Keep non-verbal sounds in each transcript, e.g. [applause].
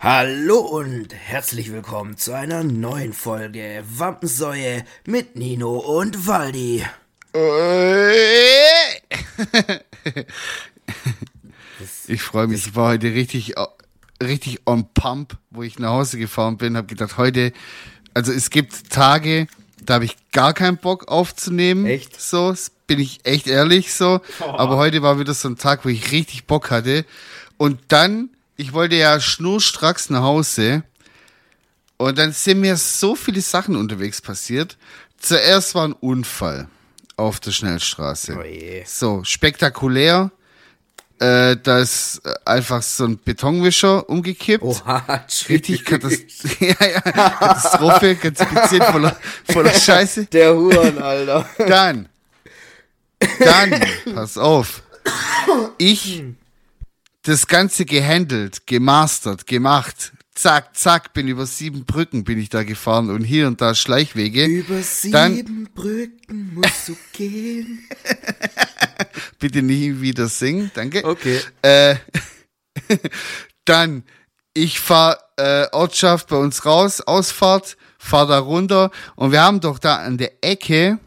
Hallo und herzlich willkommen zu einer neuen Folge Wampensäue mit Nino und Waldi. [laughs] Ich freue mich, ich war heute richtig, richtig on pump, wo ich nach Hause gefahren bin, habe gedacht, heute, also es gibt Tage, da habe ich gar keinen Bock aufzunehmen. Echt? So, bin ich echt ehrlich so. [laughs] Aber heute war wieder so ein Tag, wo ich richtig Bock hatte. Und dann, ich wollte ja schnurstracks nach Hause. Und dann sind mir so viele Sachen unterwegs passiert. Zuerst war ein Unfall auf der Schnellstraße. Oh. So, spektakulär. Äh, da ist äh, einfach so ein Betonwischer umgekippt. Oha, Richtig Katast [laughs] ja, ja, Katastrophe, ganz bisschen voller, voller [laughs] Scheiße. Der Huren, Alter. Dann, dann, pass auf. Ich das Ganze gehandelt, gemastert, gemacht. Zack, zack, bin über sieben Brücken bin ich da gefahren und hier und da Schleichwege. Über sieben Dann- Brücken musst du gehen. [laughs] Bitte nie wieder singen, danke. Okay. Äh, [laughs] dann, ich fahr äh, Ortschaft bei uns raus, Ausfahrt, fahr da runter und wir haben doch da an der Ecke,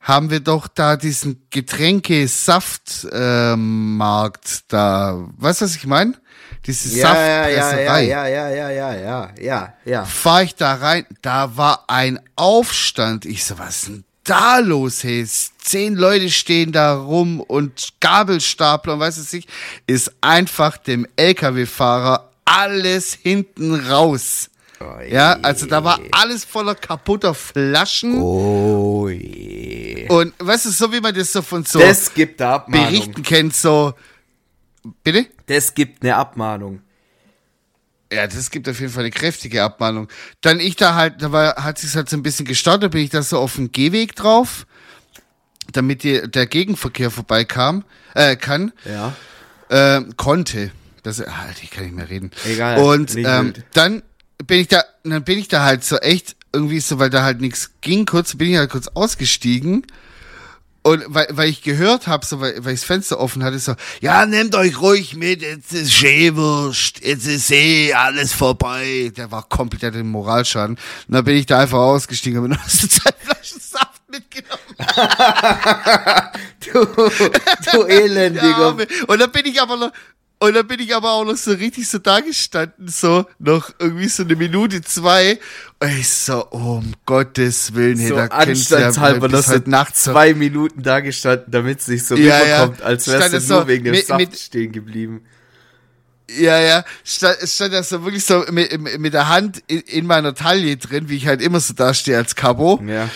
haben wir doch da diesen Getränke-Saft-Markt da. Weißt du, was ich meine? Diese Ja, ja, ja, ja, Saftpresserei. ja, ja, ja, ja, ja, ja. Fahr ich da rein, da war ein Aufstand. Ich so, was ist denn da los, hey? Zehn Leute stehen da rum und Gabelstapler und weiß es nicht, ist einfach dem LKW-Fahrer alles hinten raus. Ja, also da war alles voller kaputter Flaschen Oh je. und weißt du, so wie man das so von so Das gibt eine Abmahnung. Berichten kennt, so, bitte? Das gibt eine Abmahnung. Ja, das gibt auf jeden Fall eine kräftige Abmahnung. Dann ich da halt, da war, hat sich halt so ein bisschen gestartet, bin ich da so auf dem Gehweg drauf, damit die, der Gegenverkehr vorbeikam, äh, kann, Ja. äh, konnte. Das, ah, ich kann nicht mehr reden. Egal, Und ähm, dann bin ich da, dann bin ich da halt so echt irgendwie so, weil da halt nichts ging, kurz bin ich halt kurz ausgestiegen. Und weil, weil ich gehört habe, so, weil, weil ich das Fenster offen hatte, so, ja, nehmt euch ruhig mit, jetzt ist Schäwurst, jetzt ist eh alles vorbei. Der war komplett im Moralschaden. Und dann bin ich da einfach ausgestiegen und habe [laughs] zwei Flaschen Saft mitgenommen. [laughs] Du, du [laughs] elendiger. Ja, und dann bin ich aber noch, und dann bin ich aber auch noch so richtig so da gestanden, so noch irgendwie so eine Minute, zwei. Und ich so, oh, um Gottes Willen, hey, so da anstandshalber noch so Nacht so. zwei Minuten da gestanden, damit es nicht so Ja, rüberkommt, ja. als wärst du es nur so wegen dem mit- Saft mit- stehen geblieben. Ja, ja, stand, es stand ja so wirklich so mit, mit der Hand in, in meiner Taille drin, wie ich halt immer so da stehe als Cabo. Ja.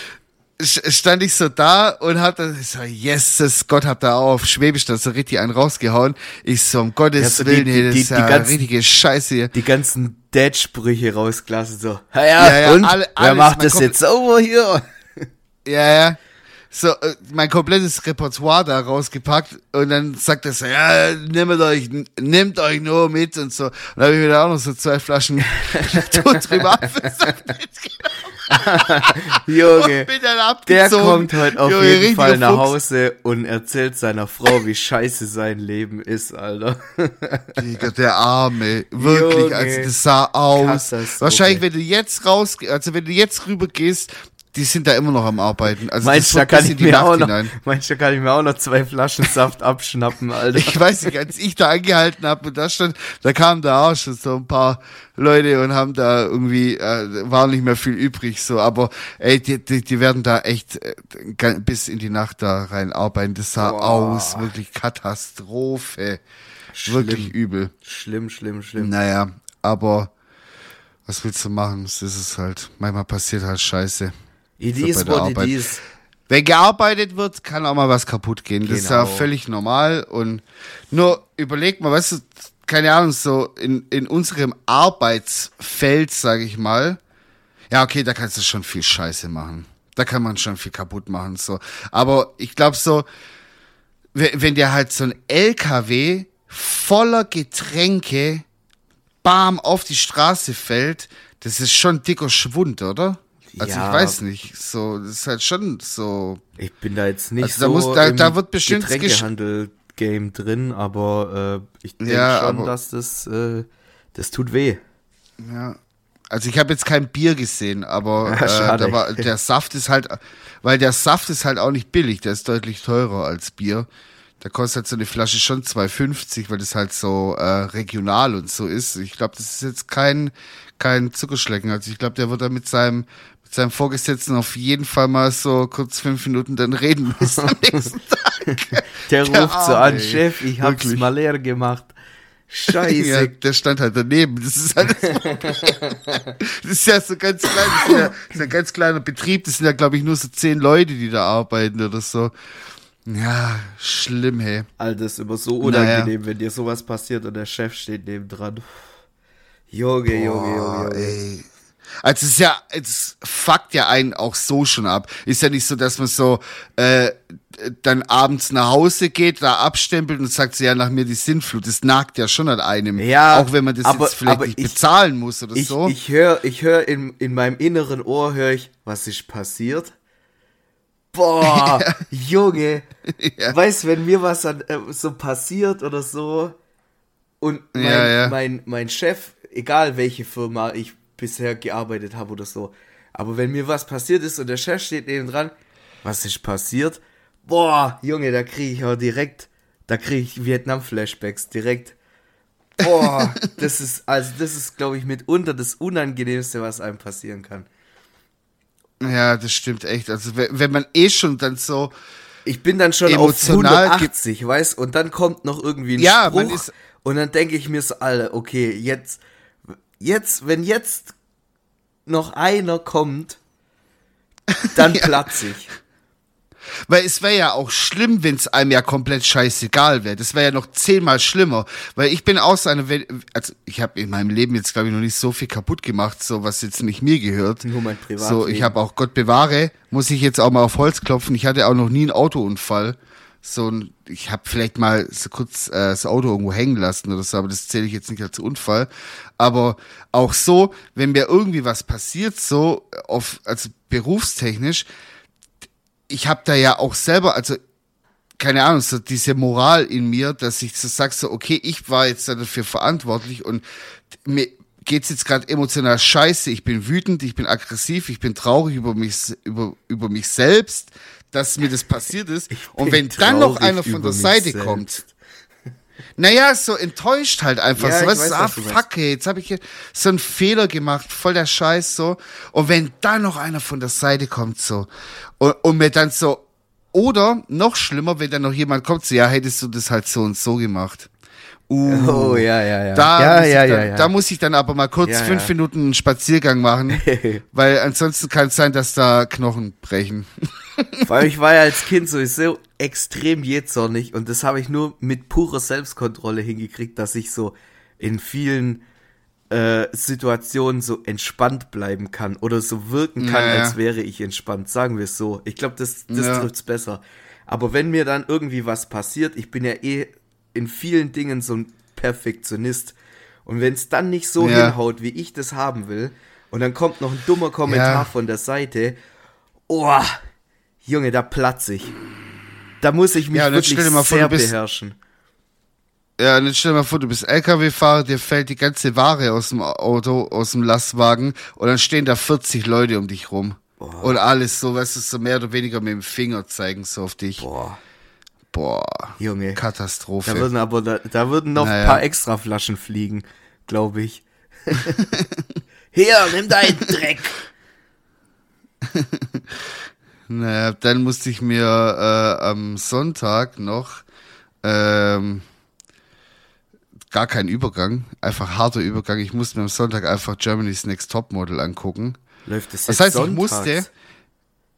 Stand ich so da und hab dann so, Jesus Gott, hab da auf Schwäbisch da so richtig einen rausgehauen. Ich so, um Gottes Ja, so die- Willen, hey, das die- ist die ja ganzen- richtige Scheiße hier. Die ganzen Dad-Sprüche rausgelassen, so. Ja, Ja, ja, und? alle- Wer macht das jetzt sauber hier? Ja, ja. So, äh, mein komplettes Repertoire da rausgepackt und dann sagt er so, ja, nehmt euch, nehmt euch nur mit und so. Und dann habe ich mir da auch noch so zwei Flaschen [laughs] [laughs] drüber abgesagt [laughs] Junge. und bin dann Der kommt heute auf Junge, jeden Fall nach Fuchs. Hause und erzählt seiner Frau, wie scheiße sein Leben ist, Alter. Digga, der Arme, wirklich, Junge. also das sah aus. Wahrscheinlich, wenn du jetzt raus, also wenn du jetzt rüber gehst, die sind da immer noch am Arbeiten. Also Meinst da kann ich mir Nacht auch noch, hinein. meinst du, da kann ich mir auch noch zwei Flaschen Saft abschnappen, Alter. Ich weiß nicht, als ich da angehalten habe und da stand, da kamen da auch schon so ein paar Leute und haben da irgendwie, äh, war nicht mehr viel übrig, so, aber ey, die, die, die werden da echt äh, bis in die Nacht da rein arbeiten. Das sah Boah. aus, wirklich Katastrophe. Wirklich übel. Schlimm, schlimm, schlimm. Naja, aber was willst du machen? Das ist es halt. Manchmal passiert halt Scheiße. It So is what it Arbeit. is. Wenn gearbeitet wird, kann auch mal was kaputt gehen. Das ist ja Genau. völlig normal. Und nur überleg mal, weißt du, keine Ahnung, so in, in unserem Arbeitsfeld, sage ich mal, ja, okay, da kannst du schon viel Scheiße machen. Da kann man schon viel kaputt machen. so. Aber ich glaube so, wenn, wenn dir halt so ein LKW voller Getränke bam auf die Straße fällt, das ist schon dicker Schwund, oder? Also Ja. ich weiß nicht, so das ist halt schon so. Ich bin da jetzt nicht Also da so muss- da- im da wird bestimmt gesch- Getränkehandel-Game drin, aber äh, ich denke Ja, schon, aber- dass das, äh, das tut weh. Ja. Also ich habe jetzt kein Bier gesehen, aber Ja, äh, war, der Saft ist halt, weil der Saft ist halt auch nicht billig, der ist deutlich teurer als Bier. Da kostet halt so eine Flasche schon 2,50, weil das halt so äh, regional und so ist. Ich glaube, das ist jetzt kein, kein Zuckerschlecken. Also ich glaube, der wird da mit seinem, mit seinem Vorgesetzten auf jeden Fall mal so kurz fünf Minuten dann reden müssen am nächsten [laughs] Tag. Der, ruft so an, ey. Chef, ich hab's Wirklich. mal leer gemacht. [laughs] Scheiße. Ja, der stand halt daneben. Das ist halt [laughs] das ist ja so ganz klein, das ist ja, das ist ein ganz kleiner Betrieb. Das sind ja, glaube ich, nur so zehn Leute, die da arbeiten oder so. Ja, schlimm, hey. Alter, das ist immer so unangenehm, wenn dir sowas passiert und der Chef steht neben dran. Junge, Junge, Junge. ey. Also es ist ja, es fuckt ja einen auch so schon ab. Ist ja nicht so, dass man so äh, dann abends nach Hause geht, da abstempelt und sagt so, ja, nach mir die Sinnflut. Das nagt ja schon an einem. Ja, Auch wenn man das aber- jetzt vielleicht nicht ich- bezahlen muss oder Ich, so. ich höre ich hör in, in meinem inneren Ohr, höre ich, was ist passiert? Boah, [laughs] Junge. [laughs] Ja. Weißt, wenn mir was an, äh, so passiert oder so und mein, Ja, ja. Mein, mein Chef, egal welche Firma ich bisher gearbeitet habe oder so, aber wenn mir was passiert ist und der Chef steht neben dran, was ist passiert? Boah, Junge, da kriege ich auch direkt, da kriege ich Vietnam-Flashbacks direkt. Boah, [laughs] das ist, also das ist, glaube ich, mitunter das Unangenehmste, was einem passieren kann. Ja, das stimmt echt. Also wenn, man eh schon dann so, Ich bin dann schon Emotional auf 180, weißt und dann kommt noch irgendwie ein Ja, Spruch ist- und dann denke ich mir so, Alter, okay, jetzt, jetzt, wenn jetzt noch einer kommt, dann [laughs] platz ich. weil es wäre ja auch schlimm, wenn es einem ja komplett scheißegal wäre. Das wäre ja noch zehnmal schlimmer, weil ich bin auch so eine, also ich habe in meinem Leben jetzt glaube ich noch nicht so viel kaputt gemacht, so was jetzt nicht mir gehört. Nur mein Privatleben. So, ich habe auch Gott bewahre, muss ich jetzt auch mal auf Holz klopfen. Ich hatte auch noch nie einen Autounfall. So, ein- ich habe vielleicht mal so kurz äh, das Auto irgendwo hängen lassen oder so, aber das zähle ich jetzt nicht als Unfall. Aber auch so, wenn mir irgendwie was passiert, so auf also berufstechnisch, ich habe da ja auch selber, also keine Ahnung, so diese Moral in mir, dass ich so sag so, okay, ich war jetzt dafür verantwortlich und mir geht's jetzt gerade emotional scheiße, ich bin wütend, ich bin aggressiv, ich bin traurig über mich über über mich selbst, dass mir das passiert ist [laughs] und wenn dann noch einer von der Seite selbst. kommt, naja, so enttäuscht halt einfach. Ja, so, ich weißt weiß, du, ah, was fuck, ey, jetzt habe ich hier so einen Fehler gemacht, voll der Scheiß so. Und wenn dann noch einer von der Seite kommt so und, und mir dann so, oder noch schlimmer, wenn dann noch jemand kommt, so, ja, hättest du das halt so und so gemacht. Uh, Oh, ja, ja, ja. Da, ja, muss ich ja, dann, ja, ja. da muss ich dann aber mal kurz fünf. Minuten einen Spaziergang machen, [laughs] weil ansonsten kann es sein, dass da Knochen brechen. Weil ich war ja als Kind sowieso extrem jähzornig und das habe ich nur mit purer Selbstkontrolle hingekriegt, dass ich so in vielen äh, Situationen so entspannt bleiben kann oder so wirken kann, Ja, ja. als wäre ich entspannt. Sagen wir es so. Ich glaube, das, das Ja. trifft's besser. Aber wenn mir dann irgendwie was passiert, ich bin ja eh in vielen Dingen so ein Perfektionist. Und wenn es dann nicht so Ja. hinhaut, wie ich das haben will, und dann kommt noch ein dummer Kommentar Ja. von der Seite, oh, Junge, da platz ich. Da muss ich mich Ja, wirklich vor, sehr bist- beherrschen. Ja, jetzt stell dir mal vor, du bist LKW-Fahrer, dir fällt die ganze Ware aus dem Auto, aus dem Lastwagen und dann stehen da 40 Leute um dich rum. Und alles so, weißt du, so mehr oder weniger mit dem Finger zeigen so auf dich. Boah, Boah, Junge. Katastrophe. Da würden aber da, da würden noch Naja. ein paar extra Flaschen fliegen, glaube ich. [laughs] Hier, nimm deinen Dreck. [laughs] Naja, dann musste ich mir äh, am Sonntag noch ähm, gar kein Übergang, einfach harter Übergang. Ich musste mir am Sonntag einfach Germany's Next Topmodel angucken. Läuft das Das jetzt heißt, ich sonntags? musste-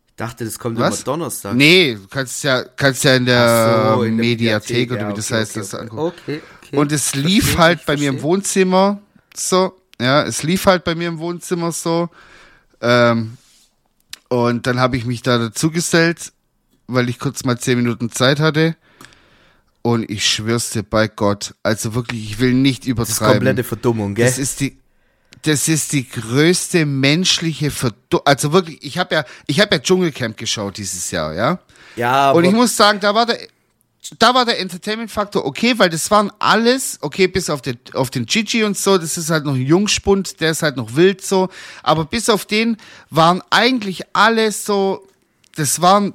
Ich dachte, das kommt Was? immer Donnerstag. Nee, du kannst ja, kannst ja in der, so, in der Mediathek, oder ja, wie das okay, heißt, okay, das okay. angucken. Okay, okay. Und es lief Verstehe, halt ich bei mir im verstehe. Wohnzimmer so. Ja, es lief halt bei mir im Wohnzimmer so. Ähm, und dann habe ich mich da dazugestellt, weil ich kurz mal zehn Minuten Zeit hatte. Und ich schwör's dir bei Gott, also wirklich, ich will nicht Das ist übertreiben. komplette Verdummung, gell? Das ist die, das ist die größte menschliche Verdu Also wirklich, ich habe ja, ich habe ja Dschungelcamp geschaut dieses Jahr, ja. ja, aber Und ich muss sagen, da war der, da war der Entertainment-Faktor okay, weil das waren alles, okay, bis auf den, auf den Gigi und so, das ist halt noch ein Jungspund, der ist halt noch wild so, aber bis auf den waren eigentlich alle so, das waren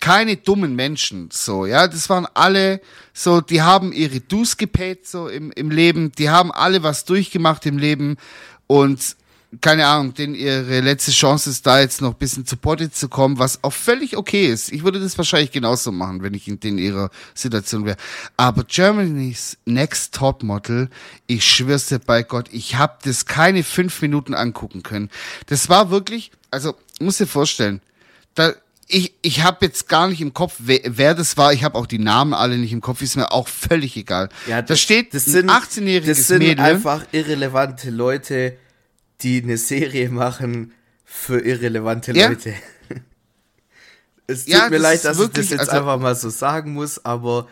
keine dummen Menschen, so, ja, das waren alle so, die haben ihre Dues gepaid so im, im Leben, die haben alle was durchgemacht im Leben. Und keine Ahnung, denn ihre letzte Chance ist da jetzt noch ein bisschen zu Potte zu kommen, was auch völlig okay ist. Ich würde das wahrscheinlich genauso machen, wenn ich in, in ihrer Situation wäre. Aber Germany's Next Top Model, ich schwör's dir bei Gott, ich habe das keine fünf Minuten angucken können. Das war wirklich, also muss dir vorstellen, da ich, ich habe jetzt gar nicht im Kopf, wer, wer das war. Ich habe auch die Namen alle nicht im Kopf. Ist mir auch völlig egal. Ja, da steht das sind, ein 18-jähriges Das sind Mädel. einfach irrelevante Leute, die eine Serie machen für irrelevante Ja. Leute. [laughs] es tut Ja, mir leid, dass wirklich, ich das jetzt also- einfach mal so sagen muss, aber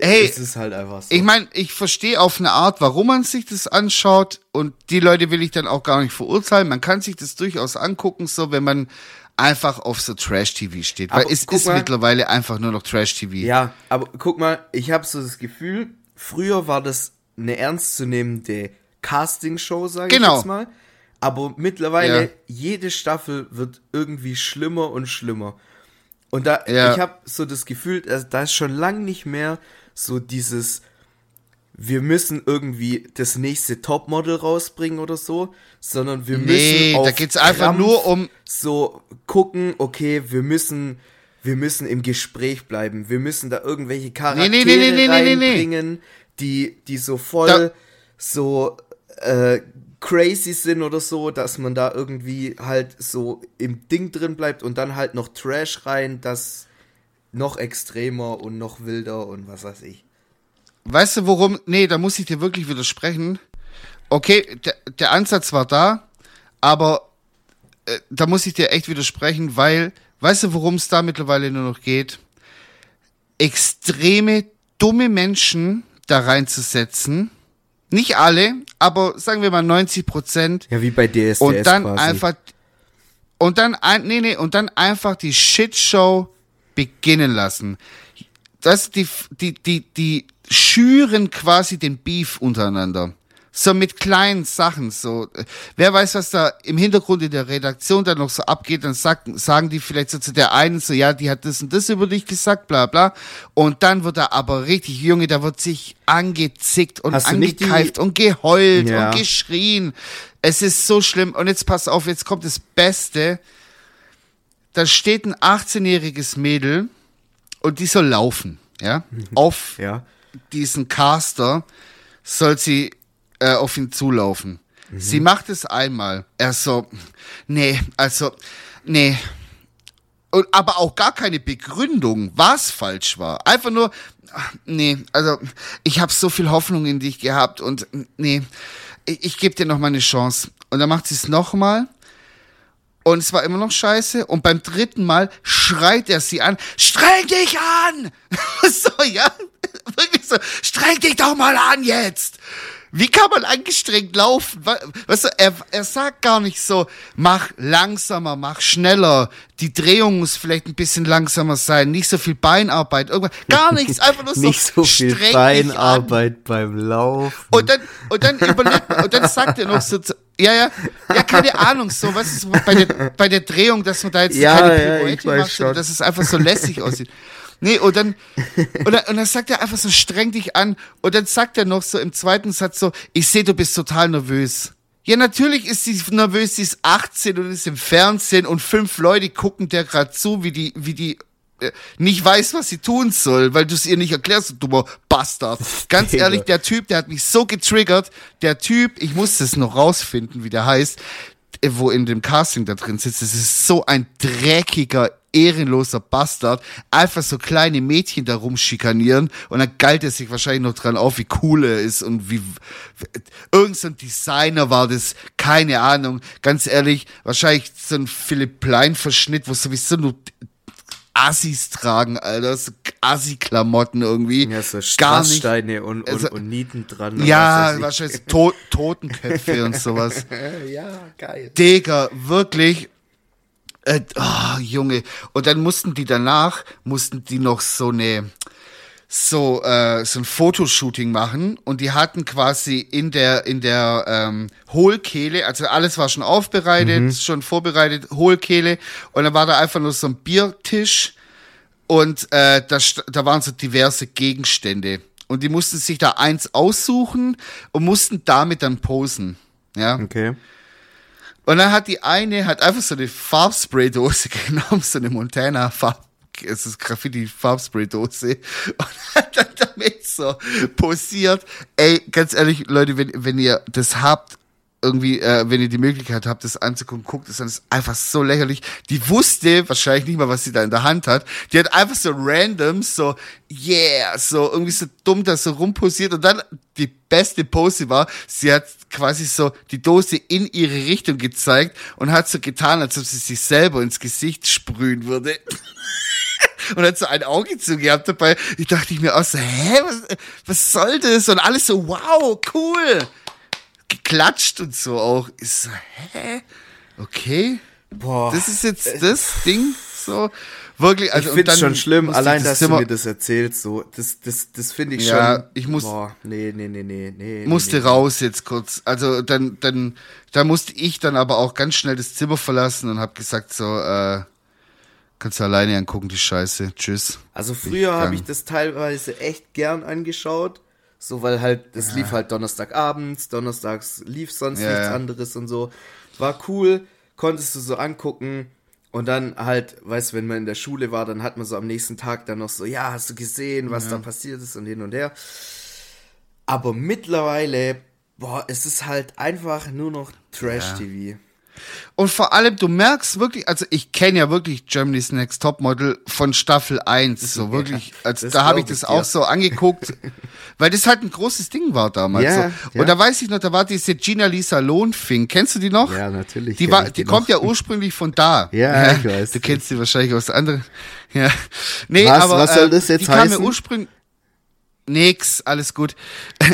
Hey, es ist halt einfach so. Ich meine, ich verstehe auf eine Art, warum man sich das anschaut und die Leute will ich dann auch gar nicht verurteilen. Man kann sich das durchaus angucken, so wenn man einfach auf so Trash-TV steht. Weil Aber es guck ist mal- mittlerweile einfach nur noch Trash-TV. Ja, aber guck mal, ich habe so das Gefühl, früher war das eine ernstzunehmende Castingshow, sage Genau. ich jetzt mal. Aber mittlerweile, Ja. jede Staffel wird irgendwie schlimmer und schlimmer. Und da, Ja. ich habe so das Gefühl, da ist schon lang nicht mehr so dieses, wir müssen irgendwie das nächste Topmodel rausbringen oder so, sondern wir Nee, müssen auf da geht's einfach Krampf nur um- so gucken, okay, wir müssen, wir müssen im Gespräch bleiben, wir müssen da irgendwelche Charaktere nee, nee, nee. reinbringen, die, die so voll Da- so äh, crazy sind oder so, dass man da irgendwie halt so im Ding drin bleibt und dann halt noch Trash rein, das noch extremer und noch wilder und was weiß ich. Weißt du, worum? Nee, da muss ich dir wirklich widersprechen. Okay, der, der Ansatz war da, aber äh, da muss ich dir echt widersprechen, weil, weißt du, worum es da mittlerweile nur noch geht? Extreme dumme Menschen da reinzusetzen. Nicht alle, aber sagen wir mal 90 Prozent. Ja, wie bei DSDS Und dann quasi. einfach, und dann, nee, nee, und dann einfach die Shitshow beginnen lassen. Das, die, die, die, die schüren quasi den Beef untereinander. So mit kleinen Sachen, so. Wer weiß, was da im Hintergrund in der Redaktion dann noch so abgeht, dann sagt, sagen die vielleicht so zu der einen so, ja, die hat das und das über dich gesagt, bla, bla. Und dann wird da aber richtig, Junge, da wird sich angezickt und Hast angekeift und geheult Ja. und geschrien. Es ist so schlimm. Und jetzt pass auf, jetzt kommt das Beste. Da steht ein 18-jähriges Mädel und die soll laufen, ja, auf ja. diesen Caster soll sie äh, auf ihn zulaufen. Sie macht es einmal. Er so, nee, also, nee. Und, aber auch gar keine Begründung, was falsch war. Einfach nur, nee, also ich habe so viel Hoffnung in dich gehabt und nee, ich, ich gebe dir noch mal eine Chance. Und dann macht sie es noch mal und es war immer noch scheiße. Und beim dritten Mal schreit er sie an, streng dich an! [laughs] so, ja, [laughs] wirklich so, streng dich doch mal an jetzt! Wie kann man angestrengt laufen? Weißt du, er, er sagt gar nicht so, mach langsamer, mach schneller, die Drehung muss vielleicht ein bisschen langsamer sein, nicht so viel Beinarbeit, irgendwas, gar nichts, einfach nur [laughs] so, Nicht so viel. Beinarbeit beim Laufen. Und dann, und dann überlegt, und dann sagt er noch so, ja, ja, ja, keine Ahnung, so, was ist bei der, bei der Drehung, dass man da jetzt Ja, keine ja, Pirouette weiß macht, sondern dass es einfach so lässig aussieht. Nee, und dann, und dann, und dann sagt er einfach so, streng dich an, und dann sagt er noch so im zweiten Satz so, ich sehe, du bist total nervös. Ja, natürlich ist sie nervös, sie ist 18 und ist im Fernsehen und fünf Leute gucken der gerade zu, wie die, wie die äh, nicht weiß, was sie tun soll, weil du es ihr nicht erklärst, du dummer Bastard. Ganz ehrlich, der Typ, der hat mich so getriggert. Der Typ, ich muss es noch rausfinden, wie der heißt, wo in dem Casting da drin sitzt. Das ist so ein dreckiger, ehrenloser Bastard. Einfach so kleine Mädchen da rumschikanieren und dann galt er sich wahrscheinlich noch dran auf, wie cool er ist und wie irgend so ein Designer war das, keine Ahnung. Ganz ehrlich, wahrscheinlich so ein Philipp Plein Verschnitt, wo sowieso nur Assis tragen, Alter, so Assi-Klamotten irgendwie. ja, so Gar nicht. Und, und, Also- und Nieten dran. Ja, was wahrscheinlich to Totenköpfe und sowas. [laughs] Ja, geil. Digga, wirklich. Äh, oh, Junge. Und dann mussten die danach, mussten die noch so eine, so äh, so ein Fotoshooting machen und die hatten quasi in der in der ähm, Hohlkehle, also alles war schon aufbereitet, schon vorbereitet, Hohlkehle und dann war da einfach nur so ein Biertisch und äh, da, da waren so diverse Gegenstände und die mussten sich da eins aussuchen und mussten damit dann posen, ja. Okay. Und dann hat die eine hat einfach so eine Farbspraydose [laughs] genommen, so eine Montana Farb, es ist Graffiti-Farbspraydose [laughs] und hat dann damit so posiert. Ey, ganz ehrlich, Leute, wenn, wenn ihr das habt, irgendwie, äh, wenn ihr die Möglichkeit habt, das anzugucken, guckt es an, das ist einfach so lächerlich. Die wusste wahrscheinlich nicht mal, was sie da in der Hand hat. Die hat einfach so random, so, yeah, so irgendwie so dumm da so rumposiert und dann die beste Pose war, sie hat quasi so die Dose in ihre Richtung gezeigt und hat so getan, als ob sie sich selber ins Gesicht sprühen würde. [laughs] und hat so ein Auge zugehabt dabei. Ich dachte ich mir auch so, hä, was, was soll das? Und alles so, wow, cool. Geklatscht und so auch. Ist so, hä? Okay. Boah. Das ist jetzt das Ding, so. Wirklich, also ich finde schon schlimm, ich allein, das dass du Zimmer- mir das erzählst, so, das, das, das finde ich Ja, schon. ich muss- Boah, nee, nee, nee, nee, nee. musste nee, nee. raus jetzt kurz. Also dann, dann, da musste ich dann aber auch ganz schnell das Zimmer verlassen und habe gesagt so, äh, kannst du alleine angucken die Scheiße. Tschüss. Also früher habe ich das teilweise echt gern angeschaut. So, weil halt, das lief halt Donnerstagabends, Donnerstags lief sonst Ja, nichts ja. anderes und so. War cool, konntest du so angucken. Und dann halt, weißt du, wenn man in der Schule war, dann hat man so am nächsten Tag dann noch so, ja, hast du gesehen, was da passiert ist und hin und her. Aber mittlerweile, boah, es ist halt einfach nur noch Trash-TV. Und vor allem, du merkst wirklich, also ich kenne ja wirklich Germany's Next Topmodel von Staffel 1, so wirklich, also das da habe ich das dir. auch so angeguckt, [laughs] weil das halt ein großes Ding war damals. Ja, so. ja. Und da weiß ich noch, da war diese Gina Lisa Lohnfing, kennst du die noch? Ja, natürlich Die, war, die die kommt ja ursprünglich von da. [laughs] Ja, ich weiß. Du kennst die wahrscheinlich aus anderen. Ja. Nee, Was- aber was soll äh, das jetzt die kam heißen? ja ursprünglich Nix, alles gut.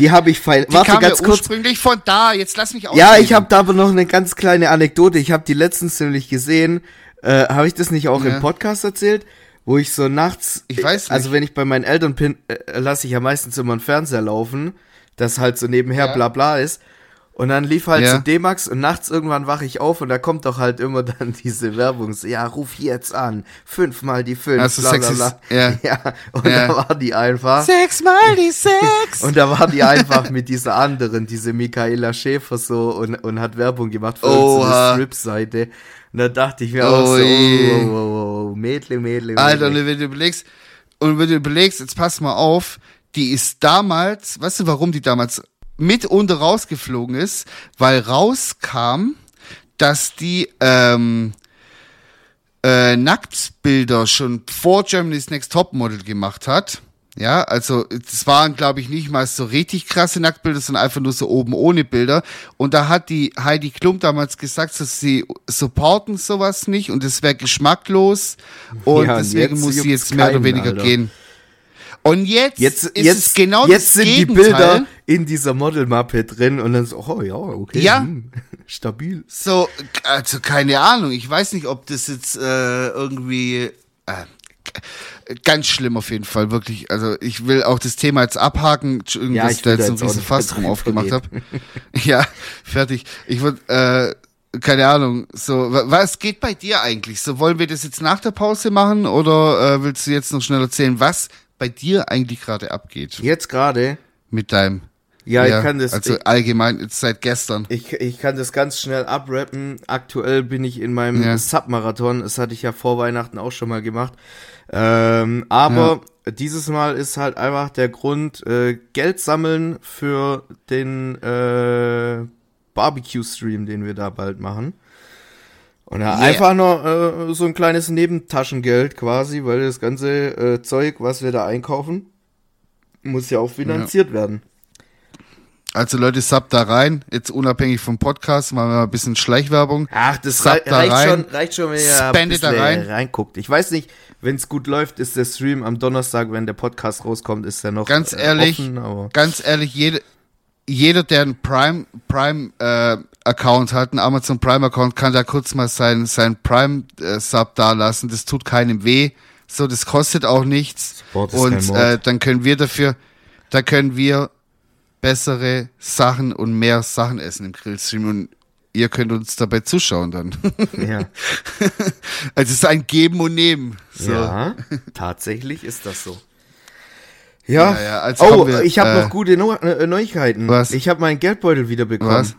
Die habe ich fein. Die Warte kam ganz ja kurz. ursprünglich von da. Jetzt lass mich aus. Ja, ich habe da aber noch eine ganz kleine Anekdote. Ich habe die letztens nämlich gesehen. Äh, habe ich das nicht auch Ja. im Podcast erzählt? Wo ich so nachts. Ich weiß nicht. Also wenn ich bei meinen Eltern bin, äh, lasse ich ja meistens immer einen Fernseher laufen, das halt so nebenher Ja. bla bla ist. Und dann lief halt Ja. so D-Max und nachts irgendwann wache ich auf und da kommt doch halt immer [laughs] dann diese Werbung. So, ja, ruf jetzt an. Fünfmal die fünf. Also bla, bla, bla. ja. [laughs] ja. Und Ja. da war die einfach. Sechsmal die [laughs] Sechs. Und da war die einfach mit dieser anderen, diese Michaela Schäfer so und, und hat Werbung gemacht für Oha. unsere Strip-Seite. Und da dachte ich mir auch so, oh, oh, oh, oh, Mädle, Mädle, Mädle. Alter, und wenn du überlegst, und wenn du überlegst, jetzt pass mal auf, die ist damals, weißt du, warum die damals mitunter rausgeflogen ist? Weil rauskam, dass die ähm, äh, Nacktbilder schon vor Germany's Next Topmodel gemacht hat. Ja, also es waren, glaube ich, nicht mal so richtig krasse Nacktbilder, sondern einfach nur so oben ohne Bilder. Und da hat die Heidi Klum damals gesagt, dass sie supporten sowas nicht und es wäre geschmacklos. Und Ja, und deswegen muss sie jetzt mehr oder weniger Alter. gehen. Und jetzt, Jetzt, ist jetzt, es genau jetzt das sind die Gegenteil. Bilder in dieser Modelmappe drin und dann so, oh ja, okay. Ja. hm, [laughs] stabil. So, also keine Ahnung. Ich weiß nicht, ob das jetzt äh, irgendwie äh, ganz schlimm auf jeden Fall, wirklich. Also ich will auch das Thema jetzt abhaken, Ja, dass ich da jetzt so ein riesen Fass drüber aufgemacht habe. [laughs] [laughs] ja, fertig. Ich würde, äh, keine Ahnung, so, wa- was geht bei dir eigentlich? So, wollen wir das jetzt nach der Pause machen oder äh, willst du jetzt noch schnell erzählen, was bei dir eigentlich gerade abgeht Jetzt gerade, mit deinem ja, ich kann das, also ich, allgemein seit gestern. ich, ich kann das ganz schnell abrappen. Aktuell bin ich in meinem Ja. Submarathon. Das hatte ich ja vor Weihnachten auch schon mal gemacht. Ähm, aber dieses Mal ist halt einfach der Grund, äh, Geld sammeln für den äh, Barbecue-Stream, den wir da bald machen. Und ja, Yeah. einfach noch äh, so ein kleines Nebentaschengeld quasi, weil das ganze äh, Zeug, was wir da einkaufen, muss ja auch finanziert werden. Also Leute, sub da rein, jetzt unabhängig vom Podcast, machen wir mal ein bisschen Schleichwerbung. Ach, das rei da reicht, rein, schon, reicht schon, wenn ihr ein spendet da rein. reinguckt. Ich weiß nicht, wenn es gut läuft, ist der Stream am Donnerstag, wenn der Podcast rauskommt, ist der noch Ganz äh, ehrlich, offen, aber ganz ehrlich, jede, jeder, der einen Prime, Prime äh, Account hat, einen Amazon Prime Account, kann da kurz mal sein, sein Prime äh, Sub da lassen. Das tut keinem weh. So, das kostet auch nichts. Und äh, dann können wir dafür, da können wir bessere Sachen und mehr Sachen essen im Grillstream und ihr könnt uns dabei zuschauen dann. Ja. [laughs] also es ist ein Geben und Nehmen. So. ja, tatsächlich ist das so. Ja, Ja, ja, oh, wir, ich habe äh, noch gute Neu äh, Neuigkeiten. Was? Ich habe meinen Geldbeutel wieder bekommen. Was?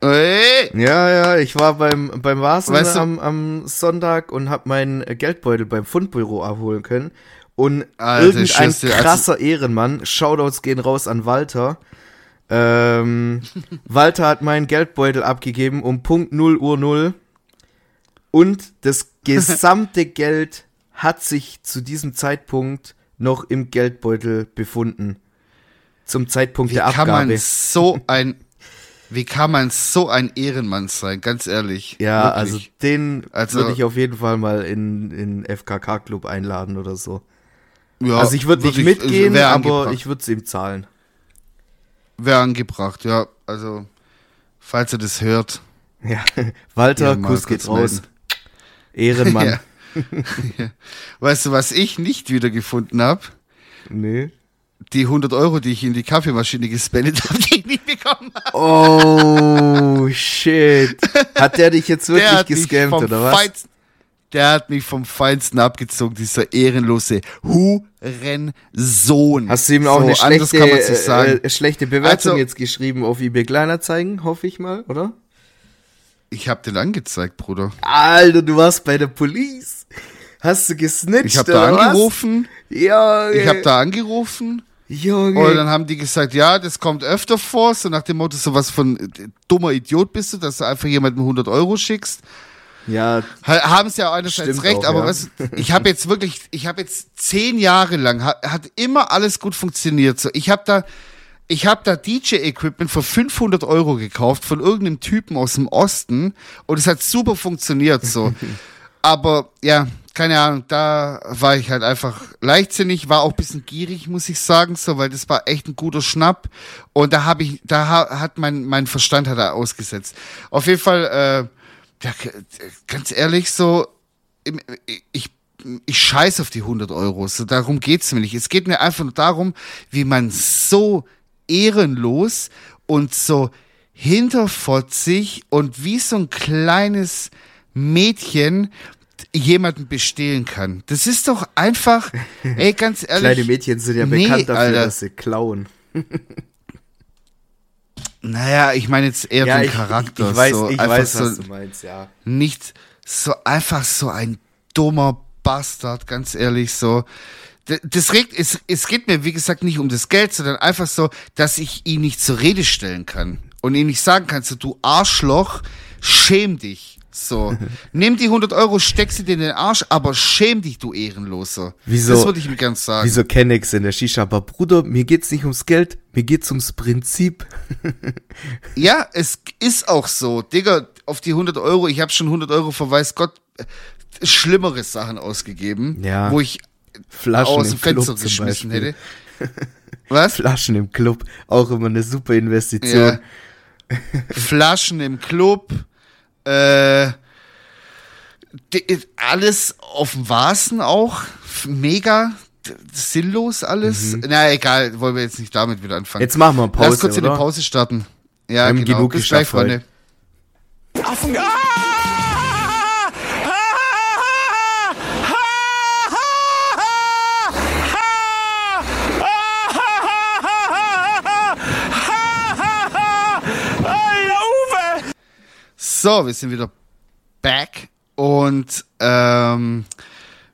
Ey, Ja, ja, ich war beim, beim Vasen Weißt du- am, am Sonntag und habe meinen Geldbeutel beim Fundbüro abholen können. Und Alter, irgendein also- krasser Ehrenmann, Shoutouts gehen raus an Walter. Ähm, [laughs] Walter hat meinen Geldbeutel abgegeben um Punkt 0 Uhr 0. Und das gesamte [laughs] Geld hat sich zu diesem Zeitpunkt noch im Geldbeutel befunden. Zum Zeitpunkt wie der kann Abgabe. man so ein, wie kann man so ein Ehrenmann sein, ganz ehrlich. Ja, Wirklich. also den Also- würde ich auf jeden Fall mal in in FKK-Club einladen oder so. ja, also ich würde nicht wirklich, mitgehen, aber angebracht. ich würde es ihm zahlen. Wäre angebracht, ja. Also, falls er das hört. Ja, [laughs] Walter, Ja, Kuss geht raus. Ehrenmann. [laughs] Ja. [laughs] Ja. Weißt du, was ich nicht wiedergefunden habe? Nee. Die 100 Euro, die ich in die Kaffeemaschine gespendet [laughs] habe, die ich nicht bekommen habe. Oh, shit. Hat der dich jetzt wirklich gescammt, vom oder was? Feinsten, der hat mich vom Feinsten abgezogen, dieser ehrenlose Hurensohn. Hast du ihm auch So, eine schlechte, sagen. äh, schlechte Bewertung Also- jetzt geschrieben auf eBay Kleinanzeigen, hoffe ich mal, oder? Ich habe den angezeigt, Bruder. Alter, du warst bei der Police. Hast du gesnitcht, Ich habe da oder was? angerufen. Ja, Ich habe da angerufen. Junge. Und dann haben die gesagt, ja, das kommt öfter vor, so nach dem Motto, so was von äh, dummer Idiot bist du, dass du einfach jemandem 100 Euro schickst. ja, Ha- Haben sie ja einerseits recht, auch, aber ja. was, ich habe jetzt wirklich, ich habe jetzt zehn Jahre lang, hat, hat immer alles gut funktioniert. So, ich habe da, ich habe da DJ-Equipment für 500 Euro gekauft von irgendeinem Typen aus dem Osten und es hat super funktioniert so. [laughs] aber ja, keine Ahnung, da war ich halt einfach leichtsinnig, war auch ein bisschen gierig, muss ich sagen, so, weil das war echt ein guter Schnapp und da habe ich, da ha, hat mein mein Verstand hat er ausgesetzt. Auf jeden Fall. Äh, ja, ganz ehrlich, so, ich, ich scheiß auf die 100 Euro. So, darum geht's mir nicht. Es geht mir einfach nur darum, wie man so ehrenlos und so hinterfotzig und wie so ein kleines Mädchen jemanden bestehlen kann. Das ist doch einfach, [laughs] ey, ganz ehrlich. kleine Mädchen sind ja nee, bekannt dafür, Alter. dass sie klauen. [laughs] Naja, ich meine jetzt eher den ich, Charakter. ich, ich weiß, so, ich weiß, so, was du meinst, ja. nicht so einfach so ein dummer Bastard, ganz ehrlich, so. Das regt, es, es geht mir, wie gesagt, nicht um das Geld, sondern einfach so, dass ich ihn nicht zur Rede stellen kann. Und ihm nicht sagen kann, so, du Arschloch, schäm dich. So. Nimm die 100 Euro, steck sie dir in den Arsch, aber schäm dich, du Ehrenloser. Wieso- Das würde ich mir ganz sagen. Wieso Kennex in der Shisha? Aber Bruder, mir geht's nicht ums Geld, mir geht's ums Prinzip. [laughs] Ja, es ist auch so. Digga, auf die 100 Euro, ich habe schon 100 Euro für weiß Gott äh, schlimmere Sachen ausgegeben, Ja. wo ich Flaschen aus im dem Fenster Club geschmissen hätte. [laughs] Was? Flaschen im Club, auch immer eine super Investition. Ja. Flaschen im Club, äh, alles auf dem Vasen auch, mega sinnlos alles. Na egal, wollen wir jetzt nicht damit wieder anfangen. Mhm. Jetzt machen wir Pause, Lass kurz in oder? die Pause starten. Ja, haben genau. genug Bis gleich. Freunde. Affen. Ah! So, wir sind wieder back und ähm,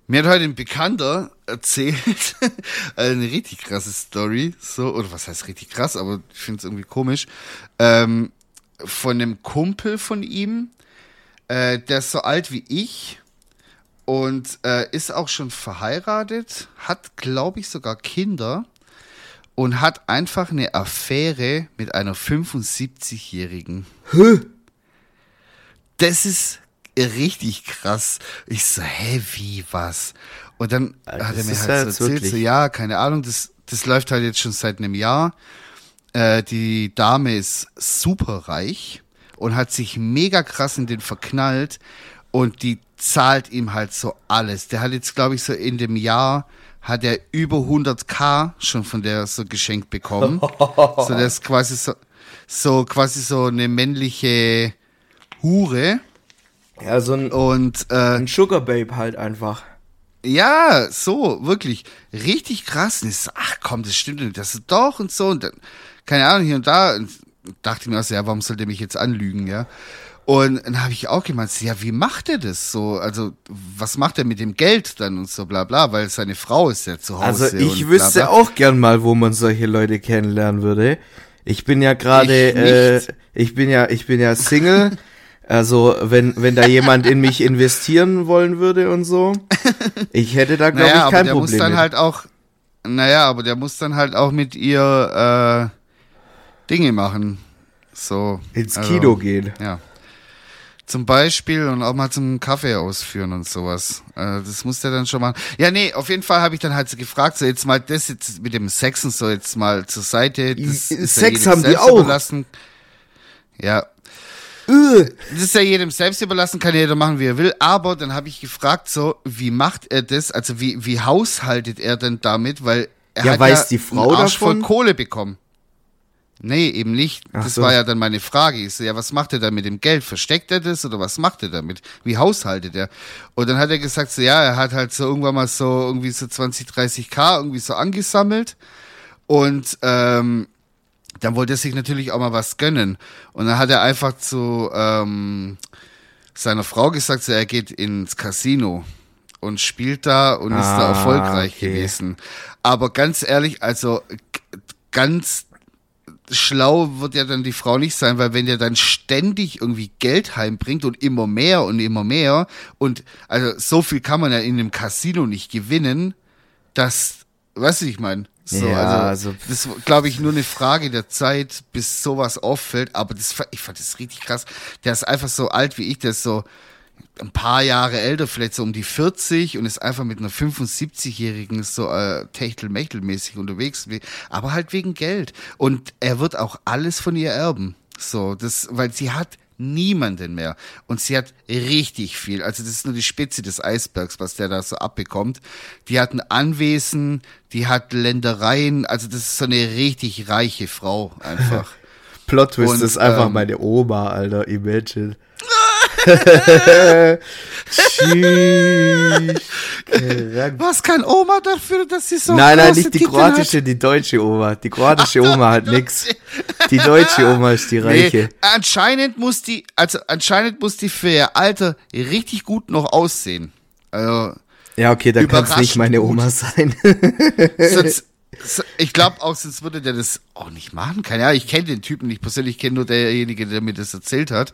mir hat heute ein Bekannter erzählt, [laughs] eine richtig krasse Story, so, oder was heißt richtig krass, aber ich finde es irgendwie komisch, ähm, von einem Kumpel von ihm, äh, der ist so alt wie ich und äh, ist auch schon verheiratet, hat, glaube ich, sogar Kinder und hat einfach eine Affäre mit einer 75-Jährigen. Das ist richtig krass. Ich so, hä, wie, was? Und dann Alter, hat er mir halt ja so erzählt, so, wirklich- ja, keine Ahnung, das, das läuft halt jetzt schon seit einem Jahr. Äh, die Dame ist super reich und hat sich mega krass in den verknallt. und die zahlt ihm halt so alles. Der hat jetzt, glaube ich, so in dem Jahr hat er über 100k schon von der so geschenkt bekommen. [laughs] so das ist quasi so, so quasi so eine männliche Hure Ja, so ein, und äh, ein Sugar Babe halt einfach. ja, so wirklich richtig krass. Und ich so, ach komm, das stimmt nicht, das ist doch und so und dann, keine Ahnung hier und da und dachte mir auch so, ja, warum soll der mich jetzt anlügen, ja? Und dann habe ich auch gemeint, ja, wie macht er das so? Also, was macht er mit dem Geld dann und so bla bla, weil seine Frau ist ja zu Hause. Also ich wüsste bla, bla. auch gern mal, wo man solche Leute kennenlernen würde. Ich bin ja gerade, Ich äh, ich bin ja, ich bin ja Single. [laughs] Also wenn wenn da jemand in mich [laughs] investieren wollen würde und so, ich hätte da glaube Naja, ich aber kein der Problem muss dann mit. halt auch, naja, aber der muss dann halt auch mit ihr äh, Dinge machen. So. ins also, Kino gehen. Ja. Zum Beispiel und auch mal zum Kaffee ausführen und sowas. Äh, das muss der dann schon machen. Ja, nee, auf jeden Fall habe ich dann halt so gefragt, so jetzt mal das jetzt mit dem Sex und so jetzt mal zur Seite. Das ja Sex jedem haben die auch. Überlassen. Ja, Äh, das ist ja jedem selbst überlassen, kann jeder machen, wie er will. Aber dann habe ich gefragt, so, wie macht er das? Also wie, wie haushaltet er denn damit? Weil er Ja, hat weiß ja die Frau einen Arsch voll? Kohle bekommen. Nee, eben nicht. Ach das so. war ja dann meine Frage. Ich so, ja, was macht er da mit dem Geld? Versteckt er das oder was macht er damit? Wie haushaltet er? Und dann hat er gesagt, so, ja, er hat halt so irgendwann mal so irgendwie so 20, 30k irgendwie so angesammelt. Und ähm, dann wollte er sich natürlich auch mal was gönnen. Und dann hat er einfach zu ähm, seiner Frau gesagt, so, er geht ins Casino und spielt da und ist da Ah, erfolgreich okay. gewesen. Aber ganz ehrlich, also ganz schlau wird ja dann die Frau nicht sein, weil wenn der dann ständig irgendwie Geld heimbringt und immer mehr und immer mehr und also so viel kann man ja in einem Casino nicht gewinnen, dass, weißt du, ich meine, so, Ja, also, also- das glaube ich nur eine Frage der Zeit, bis sowas auffällt, aber das, ich fand das richtig krass. Der ist einfach so alt wie ich, der ist so ein paar Jahre älter, vielleicht so um die 40 und ist einfach mit einer 75-Jährigen so äh, Techtel-Mechtel-mäßig unterwegs, aber halt wegen Geld. Und er wird auch alles von ihr erben. So, das, weil sie hat niemanden mehr. Und sie hat richtig viel. Also das ist nur die Spitze des Eisbergs, was der da so abbekommt. Die hat ein Anwesen, die hat Ländereien, also das ist so eine richtig reiche Frau einfach. [laughs] Plot Twist Und, ist einfach ähm, meine Oma, Alter, imagine. Was kann Oma dafür, dass sie so Nein, nein, nicht die hat? kroatische, die deutsche Oma. Die kroatische Oma hat nix. Die deutsche Oma ist die reiche. Nee, anscheinend muss die, also anscheinend muss die für ihr Alter richtig gut noch aussehen. Also, Ja, okay, dann kann es nicht meine. Oma sein. sonst, so- ich glaube auch, sonst würde der das auch nicht machen. Keine Ahnung, ich kenne den Typen nicht persönlich, ich kenne nur derjenige, der mir das erzählt hat.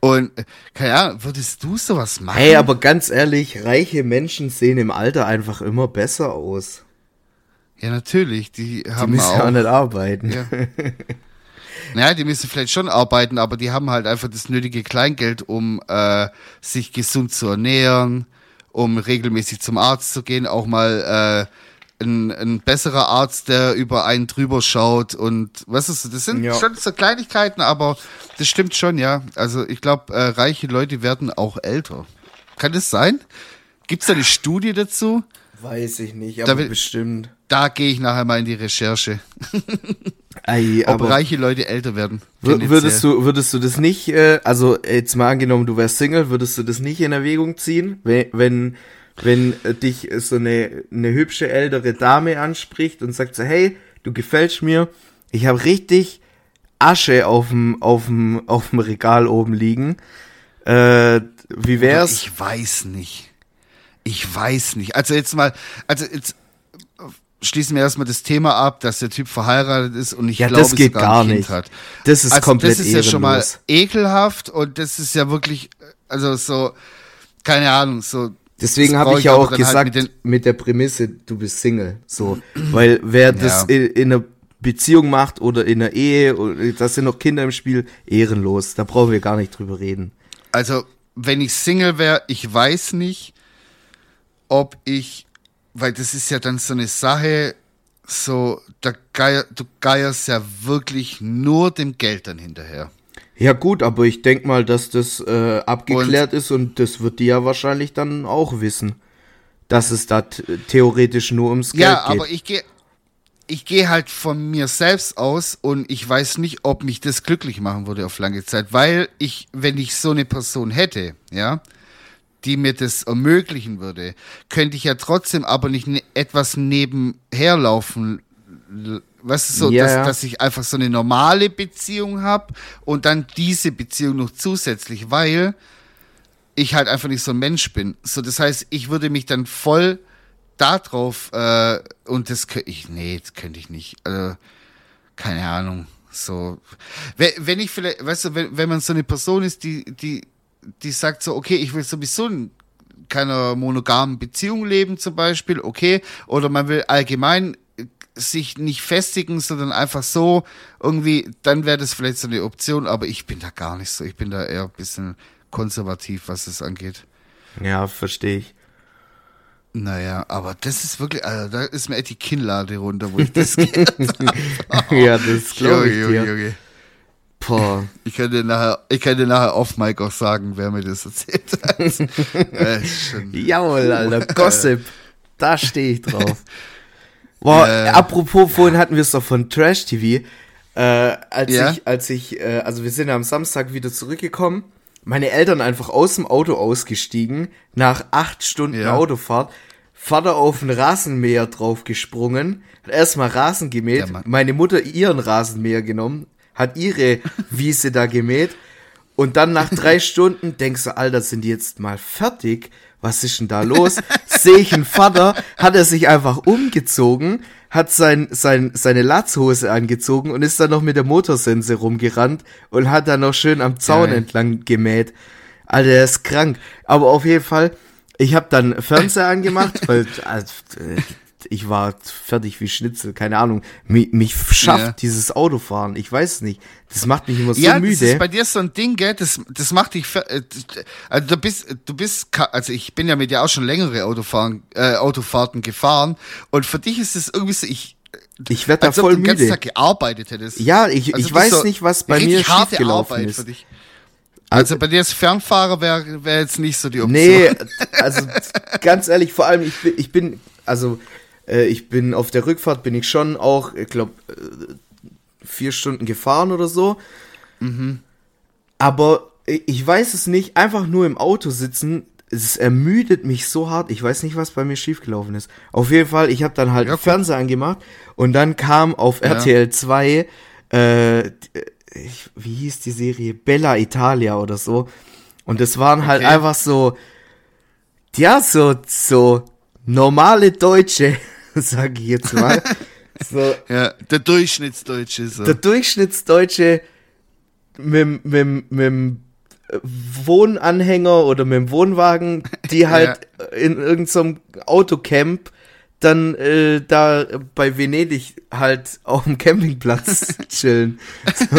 Und, äh, keine Ahnung, würdest du sowas machen? Hey, aber ganz ehrlich, reiche Menschen sehen im Alter einfach immer besser aus. Ja, natürlich, die Die haben müssen auch. auch nicht arbeiten. Ja. [laughs] Naja, die müssen vielleicht schon arbeiten, aber die haben halt einfach das nötige Kleingeld, um äh, sich gesund zu ernähren, um regelmäßig zum Arzt zu gehen, auch mal äh, ein, ein besserer Arzt, der über einen drüber schaut und was ist das sind Ja. schon so Kleinigkeiten, aber das stimmt schon, ja. Also ich glaube, äh, reiche Leute werden auch älter. Kann das sein? Gibt's da eine Studie dazu? Weiß ich nicht, Da aber will- bestimmt. Da gehe ich nachher mal in die Recherche, [laughs] Ei, ob aber reiche Leute älter werden. wür- würdest du, würdest du das nicht, äh, also jetzt mal angenommen, du wärst Single, würdest du das nicht in Erwägung ziehen, wenn, wenn, wenn äh, dich so eine, eine hübsche ältere Dame anspricht und sagt so, hey, du gefällst mir, ich habe richtig Asche auf dem, auf dem, auf dem Regal oben liegen. Äh, wie wär's? Ich weiß nicht. Ich weiß nicht. Also jetzt mal, also jetzt äh, schließen wir erstmal das Thema ab, dass der Typ verheiratet ist und ich Ja, glaube, das geht sogar gar ein Kind nicht. hat. Das ist also komplett das ist ja schon mal ehrenlos. ekelhaft und das ist ja wirklich, also so, keine Ahnung, so. Deswegen das habe ich ja auch halt gesagt, mit den- mit der Prämisse, du bist Single. So. [clears throat] Weil wer das Ja. in, in einer Beziehung macht oder in einer Ehe, da sind noch Kinder im Spiel, ehrenlos. Da brauchen wir gar nicht drüber reden. Also, wenn ich Single wäre, ich weiß nicht, ob ich, weil das ist ja dann so eine Sache, so, da geier, du geierst ja wirklich nur dem Geld dann hinterher. Ja gut, aber ich denk mal, dass das äh, abgeklärt ist und das wird die ja wahrscheinlich dann auch wissen, dass es da theoretisch nur ums Geld Ja, geht. aber ich gehe ich gehe halt von mir selbst aus und ich weiß nicht, ob mich das glücklich machen würde auf lange Zeit, weil ich, wenn ich so eine Person hätte, ja, die mir das ermöglichen würde, könnte ich ja trotzdem aber nicht ne etwas nebenher laufen. Weißt du, so, Ja, dass, ja. dass ich einfach so eine normale Beziehung habe und dann diese Beziehung noch zusätzlich, weil ich halt einfach nicht so ein Mensch bin. So, das heißt, ich würde mich dann voll darauf äh, und das könnte ich, nee, das könnte ich nicht. Also, keine Ahnung. So, wenn, wenn ich vielleicht, weißt du, wenn, wenn man so eine Person ist, die, die, die sagt so, okay, ich will sowieso in keiner monogamen Beziehung leben zum Beispiel, okay, oder man will allgemein äh, sich nicht festigen, sondern einfach so irgendwie, dann wäre das vielleicht so eine Option, aber ich bin da gar nicht so. Ich bin da eher ein bisschen konservativ, was das angeht. ja, verstehe ich. Naja, aber das ist wirklich, also da ist mir echt die Kinnlade runter, wo ich das [laughs] gehört habe. ja, das glaube ich Junge, dir. Junge. Boah. Ich kann dir nachher, ich dir nachher off Mike auch sagen, wer mir das erzählt hat. [laughs] äh, Jawohl, Alter, [laughs] Gossip. Da stehe ich drauf. Boah, Äh. apropos, vorhin hatten wir es doch von Trash TV. Äh, als Ja? ich, als ich, äh, also wir sind ja am Samstag wieder zurückgekommen. Meine Eltern einfach aus dem Auto ausgestiegen, nach acht Stunden Ja. Autofahrt. Vater auf den Rasenmäher draufgesprungen, hat erstmal Rasen gemäht, Ja, meine Mutter ihren Rasenmäher genommen, hat ihre Wiese da gemäht und dann nach drei [laughs] Stunden denkst du, Alter, sind die jetzt mal fertig? Was ist denn da los? Sehe ich einen Vater, hat er sich einfach umgezogen, hat sein, sein, seine Latzhose angezogen und ist dann noch mit der Motorsense rumgerannt und hat dann noch schön am Zaun Geil. entlang gemäht. Alter, der ist krank. Aber auf jeden Fall, ich habe dann Fernseher angemacht, weil also, ich war fertig wie Schnitzel, keine Ahnung. Mich, mich schafft Ja. dieses Autofahren, ich weiß nicht. Das macht mich immer so ja, das müde. ist bei dir so ein Ding, gell? Das, das macht dich, äh, also du bist, du bist, also ich bin ja mit dir auch schon längere Autofahren, äh, Autofahrten gefahren und für dich ist es irgendwie so, ich, ich werde da als ob voll du den ganzen müde. Tag gearbeitet hättest. Ja, ich, Also ich weiß so nicht, was bei mir schiefgelaufen Arbeit ist. für dich. Also bei dir als Fernfahrer wäre wär jetzt nicht so die Option. Nee, also ganz ehrlich, vor allem ich bin, ich bin also äh, ich bin auf der Rückfahrt bin ich schon auch, ich glaube vier Stunden gefahren oder so. Aber ich weiß es nicht, einfach nur im Auto sitzen, es ermüdet mich so hart. Ich weiß nicht, was bei mir schiefgelaufen ist. Auf jeden Fall, ich habe dann halt Ja, Fernseher angemacht und dann kam auf Ja. RTL 2 äh, ich, wie hieß die Serie Bella Italia oder so. Und es waren halt Okay. einfach so ja, so, so normale Deutsche, [laughs] sag ich jetzt mal. so, [laughs] Ja, der Durchschnittsdeutsche so. der Durchschnittsdeutsche mit, mit, mit dem Wohnanhänger oder mit dem Wohnwagen, die [laughs] halt in irgendeinem Autocamp dann äh, da bei Venedig halt auf dem Campingplatz chillen. So.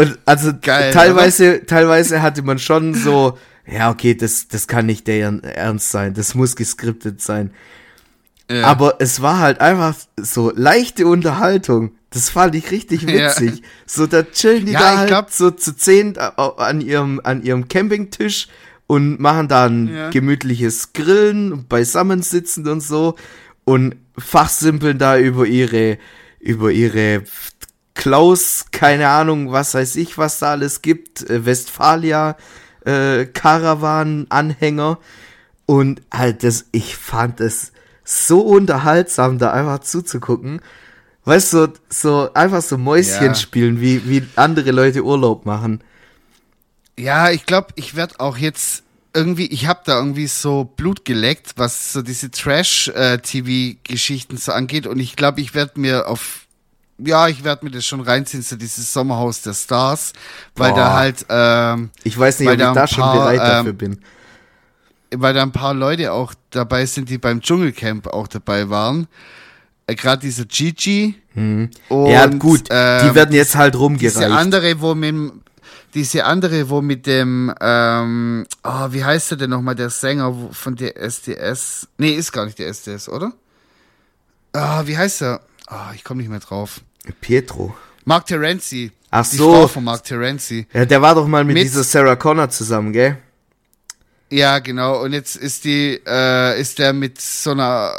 Und also Geil, teilweise, teilweise hatte man schon so, ja, okay, das, das kann nicht der Ernst sein, das muss geskriptet sein. Ja. Aber es war halt einfach so leichte Unterhaltung. Das fand ich richtig [laughs] Ja. witzig. So, da chillen die Ja, da halt glaub- so zu zehn an ihrem, an ihrem Campingtisch und machen da ein Ja. gemütliches Grillen, beisammensitzen und so und fachsimpeln da über ihre, über ihre Klaus, keine Ahnung, was weiß ich, was da alles gibt, äh, Westfalia, äh, Caravan-Anhänger und halt das, ich fand es so unterhaltsam, da einfach zuzugucken. Weißt du, so, so einfach so Mäuschen Ja. spielen, wie, wie andere Leute Urlaub machen. Ja, ich glaube, ich werde auch jetzt irgendwie, ich habe da irgendwie so Blut geleckt, was so diese Trash-TV-Geschichten so angeht. Und ich glaube, ich werde mir auf, ja, ich werde mir das schon reinziehen, so dieses Sommerhaus der Stars, weil Boah. da halt, ähm, Ich weiß nicht, ob ich da schon paar, bereit dafür ähm, bin. Weil da ein paar Leute auch dabei sind, die beim Dschungelcamp auch dabei waren. Äh, Gerade dieser Gigi. Und, ja, gut, die ähm, werden jetzt halt Diese rumgereicht. andere, wo mit dem- diese andere, wo mit dem, ähm, oh, wie heißt der denn nochmal, der Sänger von der SDS? Nee, ist gar nicht der SDS, oder? Ah, wie heißt er? Ah, ich komme nicht mehr drauf. Pietro. Mark Terenzi. Ach Die so. Frau von Mark Terenzi. Ja, der war doch mal mit, Mit- dieser Sarah Connor zusammen, gell? Ja, genau. Und jetzt ist die, äh, ist der mit so einer.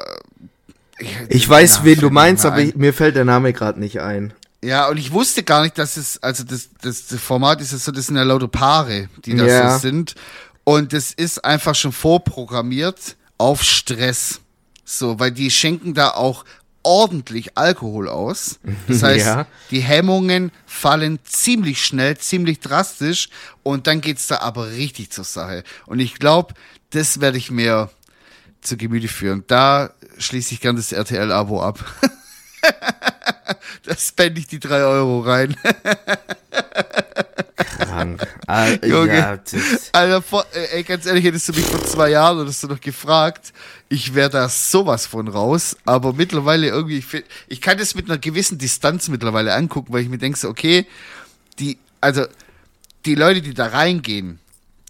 Ich weiß, Ja, wen du meinst, aber ich, mir fällt der Name gerade nicht ein. Ja, und ich wusste gar nicht, dass es, also das, das, das Format ist ja so, das sind ja lauter Paare, die da Ja. so sind. Und das ist einfach schon vorprogrammiert auf Stress. So, weil die schenken da auch ordentlich Alkohol aus. Das [laughs] heißt, Ja. die Hemmungen fallen ziemlich schnell, ziemlich drastisch und dann geht's da aber richtig zur Sache. Und ich glaube, das werde ich mir zu Gemüte führen. Da schließe ich gern das RTL-Abo ab. [laughs] da spende ich die drei Euro rein. [laughs] Krank. Ah, [laughs] Junge. ja, Alter, vor, äh, ey, ganz ehrlich, hättest du mich vor zwei Jahren oder so noch gefragt, ich wäre da sowas von raus. Aber mittlerweile irgendwie, ich, ich kann das mit einer gewissen Distanz mittlerweile angucken, weil ich mir denke, so, okay, die, also die Leute, die da reingehen,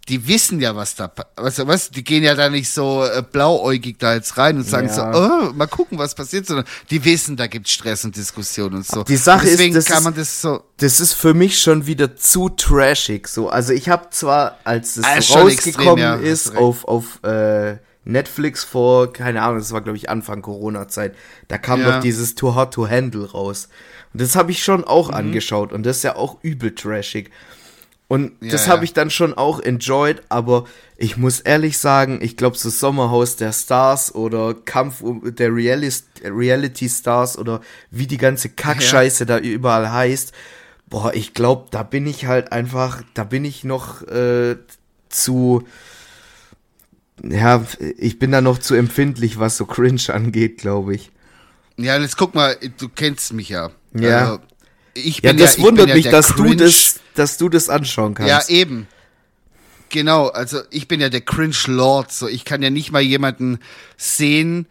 die wissen ja, was da, was, was, die gehen ja da nicht so äh, blauäugig da jetzt rein und sagen Ja. so, oh, mal gucken, was passiert, sondern die wissen, da gibt's Stress und Diskussion und so. Die Sache und deswegen ist, kann man das so, das ist für mich schon wieder zu trashig. So, also ich habe zwar, als es ist so schon rausgekommen extrem, ja, ist auf auf äh, Netflix vor, keine Ahnung, das war glaube ich Anfang Corona-Zeit, da kam Ja. doch dieses Too Hot to Handle raus. Und das habe ich schon auch Mhm. angeschaut und das ist ja auch übel trashig. Und das Ja, habe ja. ich dann schon auch enjoyed, aber ich muss ehrlich sagen, ich glaube, so Sommerhaus der Stars oder Kampf um- der Reality Stars oder wie die ganze Kackscheiße da überall heißt, boah, ich glaube, da bin ich halt einfach, da bin ich noch äh, zu, ja, ich bin da noch zu empfindlich, was so Cringe [laughs] angeht, glaube ich. Ja, jetzt guck mal, du kennst mich ja. Ja. Also, ich Ja, bin das ich wundert ja mich, der dass du Cringe- das, dass du das anschauen kannst. Ja, eben. Genau, also ich bin ja der Cringe Lord, so ich kann ja nicht mal jemanden sehen,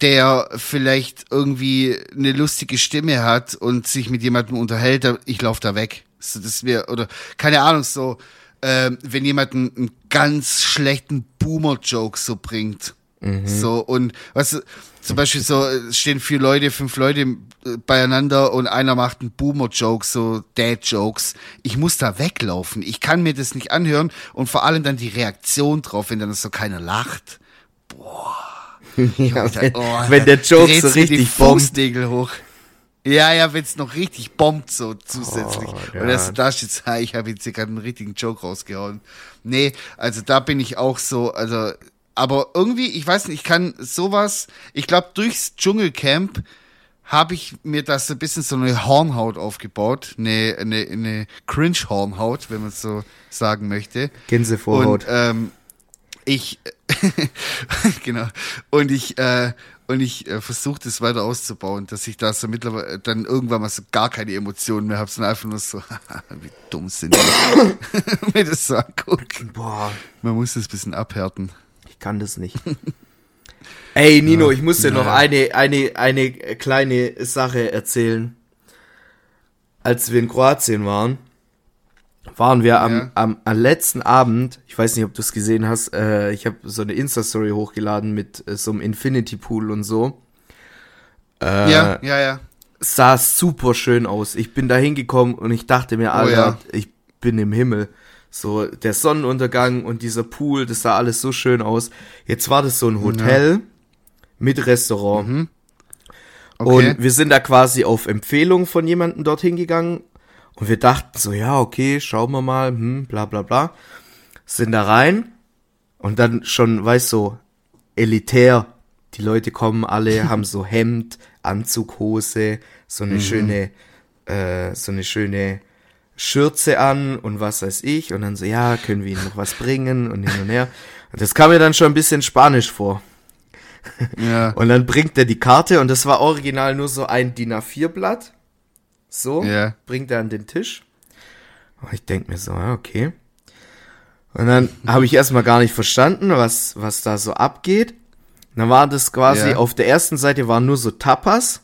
der vielleicht irgendwie eine lustige Stimme hat und sich mit jemandem unterhält, ich laufe da weg. So, das wäre oder keine Ahnung so, ähm, wenn jemand einen, einen ganz schlechten Boomer-Joke so bringt, so und was weißt du, zum Beispiel so es stehen vier Leute, fünf Leute äh, beieinander und einer macht einen Boomer-Joke, so Dad-Jokes. Ich muss da weglaufen. Ich kann mir das nicht anhören und vor allem dann die Reaktion drauf, wenn dann so keiner lacht. Ja, Alter, wenn, oh, wenn der Joke so richtig. Fußnägel hoch. Ja, ja, wenn's noch richtig bombt so zusätzlich. Oh, und dass ja. du da steht, ha, [laughs] ich habe jetzt hier gerade einen richtigen Joke rausgehauen. Nee, also da bin ich auch so, also, aber irgendwie, ich weiß nicht, ich kann sowas, ich glaube, durchs Dschungelcamp habe ich mir das so ein bisschen so eine Hornhaut aufgebaut, eine, eine, eine Cringe-Hornhaut, wenn man es so sagen möchte. Gänsevorhaut. Und ähm, ich [laughs] genau und ich äh, und ich äh, versuche das weiter auszubauen, dass ich da so mittlerweile dann irgendwann mal so gar keine Emotionen mehr habe, sondern einfach nur so, [laughs] wie dumm sind die, [laughs] mir das so angucken. Boah, Man muss das ein bisschen abhärten. Ich kann das nicht. [laughs] Ey, Nino, ich muss dir noch naja. eine, eine, eine kleine Sache erzählen. Als wir in Kroatien waren, waren wir am, Ja. am, am letzten Abend, ich weiß nicht, ob du es gesehen hast, äh, ich habe so eine Insta-Story hochgeladen mit äh, so einem Infinity Pool und so. Äh, ja, ja, ja. sah super schön aus. Ich bin da hingekommen und ich dachte mir, Alter, ja. ich bin im Himmel. So, der Sonnenuntergang und dieser Pool, das sah alles so schön aus. Jetzt war das so ein Hotel mit Restaurant. Okay. Und wir sind da quasi auf Empfehlung von jemandem dorthin gegangen. Und wir dachten so, ja, okay, schauen wir mal, hm, bla bla bla. Sind da rein. Und dann schon, weißt du, so, elitär. Die Leute kommen alle, [laughs] haben so Hemd, Anzughose, so Mhm. eine schöne, äh, so eine schöne Schürze an und was weiß ich. Und dann so, ja, können wir ihnen noch was bringen und hin und her. Und das kam mir dann schon ein bisschen spanisch vor. ja. Und dann bringt er die Karte und das war original nur so ein DIN A4-Blatt. So, Ja. bringt er an den Tisch. Und ich denk mir so, ja, okay. Und dann [laughs] habe ich erstmal gar nicht verstanden, was, was da so abgeht. Und dann war das quasi, Ja. auf der ersten Seite waren nur so Tapas.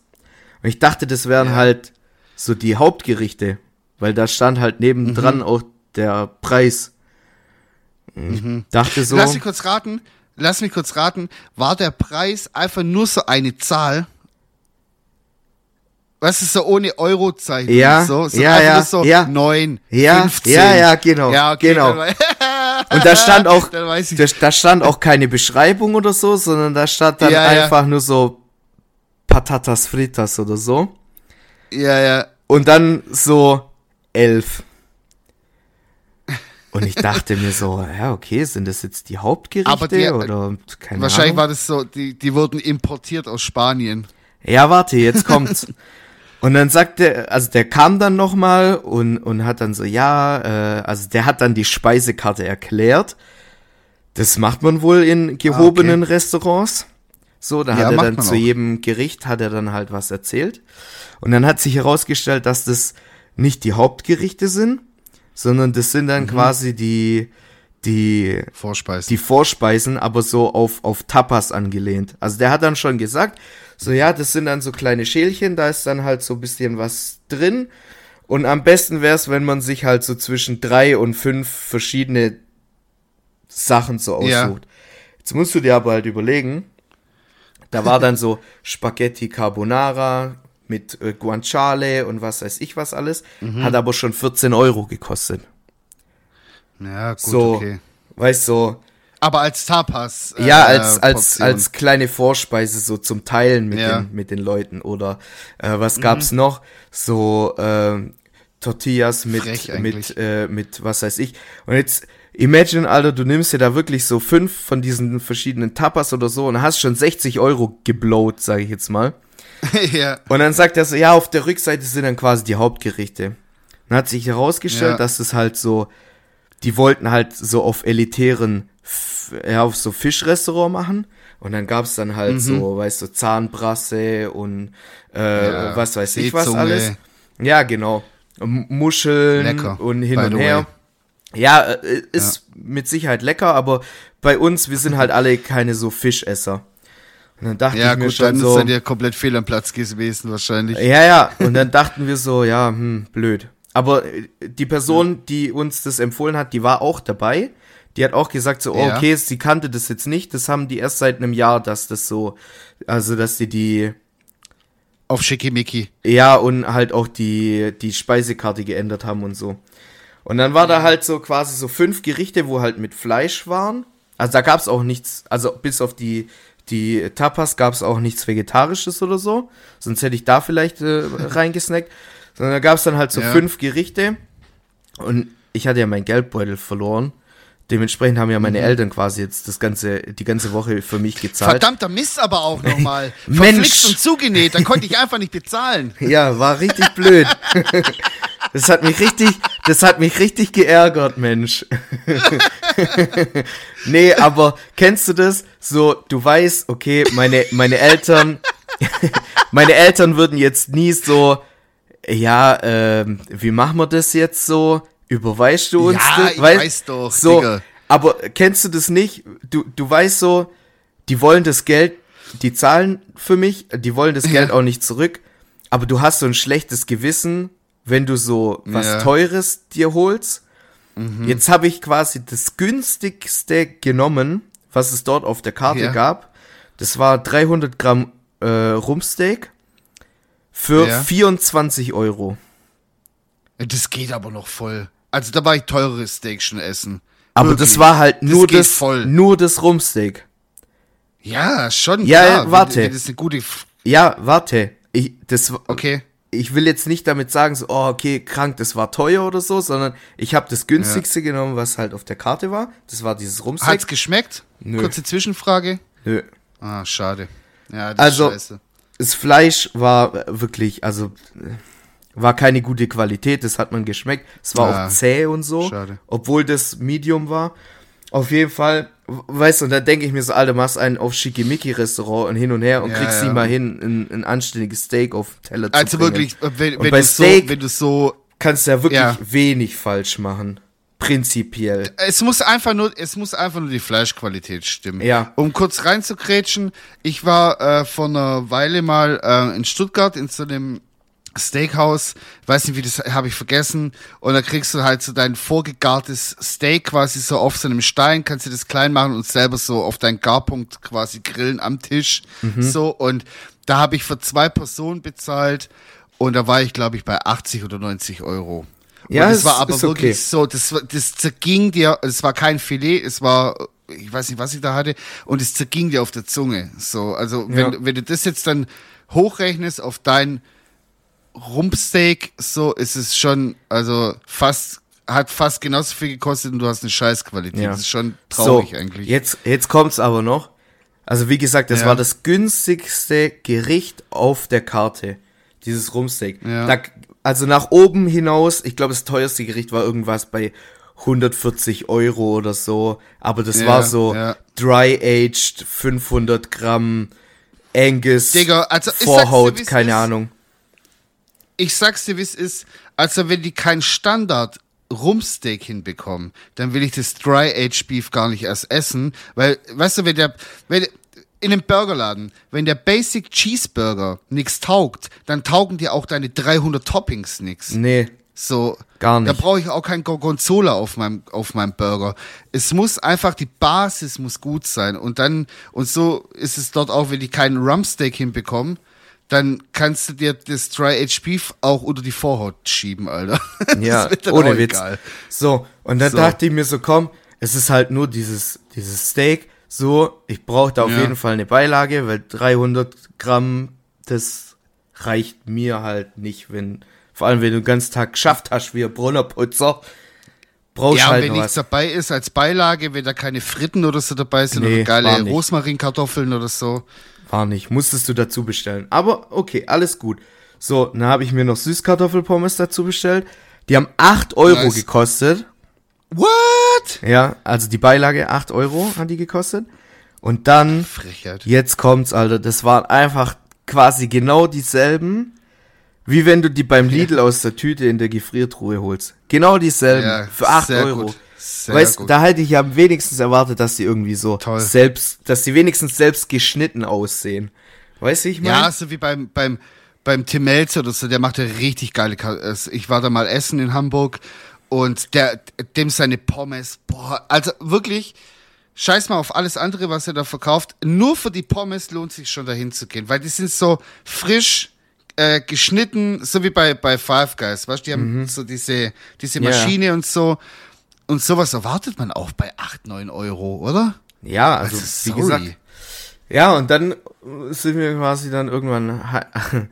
Und ich dachte, das wären halt so die Hauptgerichte. Weil da stand halt nebendran Mhm. auch der Preis. Ich dachte so. Lass mich kurz raten. Lass mich kurz raten. War der Preis einfach nur so eine Zahl? weißt du, so ohne Eurozeichen. Ja, so, so ja, ja, so ja. neun, Ja, 15. ja, ja, genau, Ja, okay, genau. Und da stand auch, [laughs] da, da stand auch keine Beschreibung oder so, sondern da stand dann Ja, ja. einfach nur so Patatas fritas oder so. Ja, ja. Und dann so elf. Und ich dachte mir so, ja, okay, sind das jetzt die Hauptgerichte Aber die- oder keine Wahrscheinlich Ahnung. war das so, die, die wurden importiert aus Spanien. Ja, warte, jetzt kommt's. Und dann sagte, also der kam dann nochmal und, und hat dann so, ja, äh, also der hat dann die Speisekarte erklärt. Das macht man wohl in gehobenen Restaurants. So, da Ah, Ja, hat er dann zu auch. jedem Gericht hat er dann halt was erzählt. Und dann hat sich herausgestellt, dass das nicht die Hauptgerichte sind, sondern das sind Mhm. dann quasi die, die Vorspeisen. die Vorspeisen, aber so auf, auf Tapas angelehnt. Also der hat dann schon gesagt, so ja, das sind dann so kleine Schälchen, da ist dann halt so ein bisschen was drin. Und am besten wäre es, wenn man sich halt so zwischen drei und fünf verschiedene Sachen so Ja. aussucht. Jetzt musst du dir aber halt überlegen, da war dann so Spaghetti Carbonara mit äh, Guanciale und was weiß ich was alles, Mhm. hat aber schon 14 Euro gekostet. ja, gut, so, okay. weißt so, Aber als Tapas. äh, Ja, als, als, als kleine Vorspeise so zum Teilen mit, Ja. den, mit den Leuten. Oder äh, was gab's noch? So ähm, Tortillas mit, mit, äh, mit was weiß ich. Und jetzt imagine, Alter, du nimmst dir da wirklich so fünf von diesen verschiedenen Tapas oder so und hast schon 60 Euro geblowt, sage ich jetzt mal. [laughs] ja. Und dann sagt er so, ja, auf der Rückseite sind dann quasi die Hauptgerichte. Dann hat sich herausgestellt, Ja. dass es halt so, die wollten halt so auf elitären, ja, auf so Fischrestaurant machen. Und dann gab's dann halt so, weißt du, Zahnbrasse und äh, Mhm. Ja, was weiß ich was alles. Ja, genau. Muscheln Lecker, und hin und her. Ja, äh, ist mit Sicherheit lecker, aber bei uns, wir sind halt alle keine so Fischesser. Und dann dachte Ja, ich mir gut, schon dann so, ist dann ja komplett fehl am Platz gewesen, wahrscheinlich. ja, ja, und dann [laughs] dachten wir so, ja, hm, blöd. Aber äh, die Person, die uns das empfohlen hat, die war auch dabei. Die hat auch gesagt so, oh, Ja. okay, sie kannte das jetzt nicht. Das haben die erst seit einem Jahr, dass das so, also dass die die, Auf Schickimicki. ja, und halt auch die, die Speisekarte geändert haben und so. Und dann war da halt so quasi so fünf Gerichte, wo halt mit Fleisch waren. Also da gab's auch nichts, also bis auf die, die Tapas gab's auch nichts Vegetarisches oder so. Sonst hätte ich da vielleicht äh, [laughs] reingesnackt. Sondern da gab's dann halt so Ja. fünf Gerichte. Und ich hatte ja meinen Geldbeutel verloren. Dementsprechend haben ja meine Mhm. Eltern quasi jetzt das ganze, die ganze Woche für mich gezahlt. Verdammter Mist aber auch nochmal. [laughs] Mensch. Verflixt und zugenäht, da konnte ich einfach nicht bezahlen. [laughs] Ja, war richtig blöd. Das hat mich richtig, das hat mich richtig geärgert, Mensch. [laughs] nee, aber kennst du das? So, du weißt, okay, meine, meine Eltern, [laughs] meine Eltern würden jetzt nie so, ja, ähm, wie machen wir das jetzt so? Überweist du uns Ja, das? ich weiß doch, So, Digga. aber kennst du das nicht? Du, du weißt so, die wollen das Geld, die zahlen für mich, die wollen das Geld Ja. auch nicht zurück, aber du hast so ein schlechtes Gewissen, wenn du so was Ja. Teures dir holst. Jetzt habe ich quasi das günstigste genommen, was es dort auf der Karte Ja. gab. Das war 300 Gramm äh, Rumpsteak für Ja. 24 Euro. Das geht aber noch voll. Also da war ich teureres Steak schon essen. Aber Wirklich. das war halt nur geht das, voll. nur das Rumpsteak. Ja, schon. Ja, klar. warte. Wenn, wenn das eine gute. F Ja, warte. Ich, das, okay. Ich will jetzt nicht damit sagen, so, oh, okay, krank, das war teuer oder so, sondern ich habe das günstigste genommen, was halt auf der Karte war. Das war dieses Rumpsteak. Hat's geschmeckt? Nö. Kurze Zwischenfrage. Nö. Ah, schade. Ja, das Also- ist scheiße. Das Fleisch war äh, wirklich, also, äh, war keine gute Qualität, das hat man geschmeckt. Es war Ah, auch zäh und so, schade. obwohl das Medium war. Auf jeden Fall, weißt du, und da denke ich mir so, Alter, machst einen auf Schickimicki-Restaurant und hin und her und Ja, kriegst ja. nie mal hin, ein, ein anständiges Steak auf den Teller Also zu bringen. wirklich, äh, wenn, wenn, bei du so, Steak- wenn du so. kannst du ja wirklich Ja. wenig falsch machen. Prinzipiell. Es muss einfach nur, es muss einfach nur die Fleischqualität stimmen. Ja. Um kurz reinzukrätschen, ich war äh, vor einer Weile mal äh, in Stuttgart in so einem Steakhouse, weiß nicht wie das habe ich vergessen und da kriegst du halt so dein vorgegartes Steak quasi so auf so einem Stein, kannst du das klein machen und selber so auf deinen Garpunkt quasi grillen am Tisch so und da habe ich für zwei Personen bezahlt Und da war ich, glaube ich, bei 80 oder 90 Euro. Und Ja, das es war aber wirklich okay. so, das, das zerging dir, es war kein Filet, es war, ich weiß nicht, was ich da hatte, und es zerging dir auf der Zunge. So, also wenn, Ja. wenn du das jetzt dann hochrechnest auf dein Rumpsteak, so ist es schon, also fast, hat fast genauso viel gekostet und du hast eine Scheißqualität. Ja. Das ist schon traurig so, eigentlich. Jetzt, jetzt kommt's aber noch. Also wie gesagt, das Ja. war das günstigste Gericht auf der Karte. Dieses Rumsteak. Ja. Da, also nach oben hinaus, ich glaube, das teuerste Gericht war irgendwas bei 140 Euro oder so. Aber das Ja, war so ja. dry-aged, 500 Gramm Angus, Digga, also Vorhaut, wie's keine. Ahnung. Ich sag's dir, wie es ist, also wenn die kein Standard Rumsteak hinbekommen, dann will ich das Dry Aged Beef gar nicht erst essen, weil, weißt du, wenn der, wenn, in einem Burgerladen, wenn der Basic Cheeseburger nix taugt, dann taugen dir auch deine 300 Toppings nix. Nee, So. Gar nicht. Da brauche ich auch kein Gorgonzola auf meinem, auf meinem Burger. Es muss einfach, die Basis muss gut sein. Und dann, und so ist es dort auch, wenn die keinen Rumpsteak hinbekommen, dann kannst du dir das Dry Beef auch unter die Vorhaut schieben, Alter. [laughs] Ja, ohne Witz. egal. So, und dann So. dachte ich mir so, komm, es ist halt nur dieses, dieses Steak. So, ich brauche da auf Ja. jeden Fall eine Beilage, weil 300 Gramm, das reicht mir halt nicht, wenn, vor allem wenn du den ganzen Tag geschafft hast wie ein Brunnerputzer, brauchst Ja, halt wenn nichts was. dabei ist als Beilage, wenn da keine Fritten oder so dabei sind Nee, oder geile. Rosmarinkartoffeln oder so. War nicht, musstest du dazu bestellen. Aber okay, alles gut. So, dann habe ich mir noch Süßkartoffelpommes dazu bestellt. Die haben 8 Euro Nice. gekostet. What? Ja, also die Beilage 8 Euro hat die gekostet. Und dann Frechheit. Jetzt kommt's, Alter. Das waren einfach quasi genau dieselben, wie wenn du die beim Lidl aus der Tüte in der Gefriertruhe holst. Genau dieselben. Ja, für 8 sehr Euro. gut. Sehr weißt, gut. da hätte ich ja wenigstens erwartet, dass die irgendwie so Toll. selbst, dass die wenigstens selbst geschnitten aussehen. Weißt du, ich meine? Ja, so wie beim, beim, beim Tim Melzer oder so, der macht ja richtig geile, ich war da mal essen in Hamburg und der, dem seine Pommes, boah, also wirklich, scheiß mal auf alles andere, was er da verkauft, nur für die Pommes lohnt sich schon dahin zu gehen, weil die sind so frisch, äh, geschnitten, so wie bei, bei Five Guys, weißt du, die haben so diese, diese Mhm. Maschine und so, und sowas erwartet man auch bei 8, 9 Euro, oder? ja, also, wie sorry. gesagt. Ja, und dann sind wir quasi dann irgendwann, [laughs]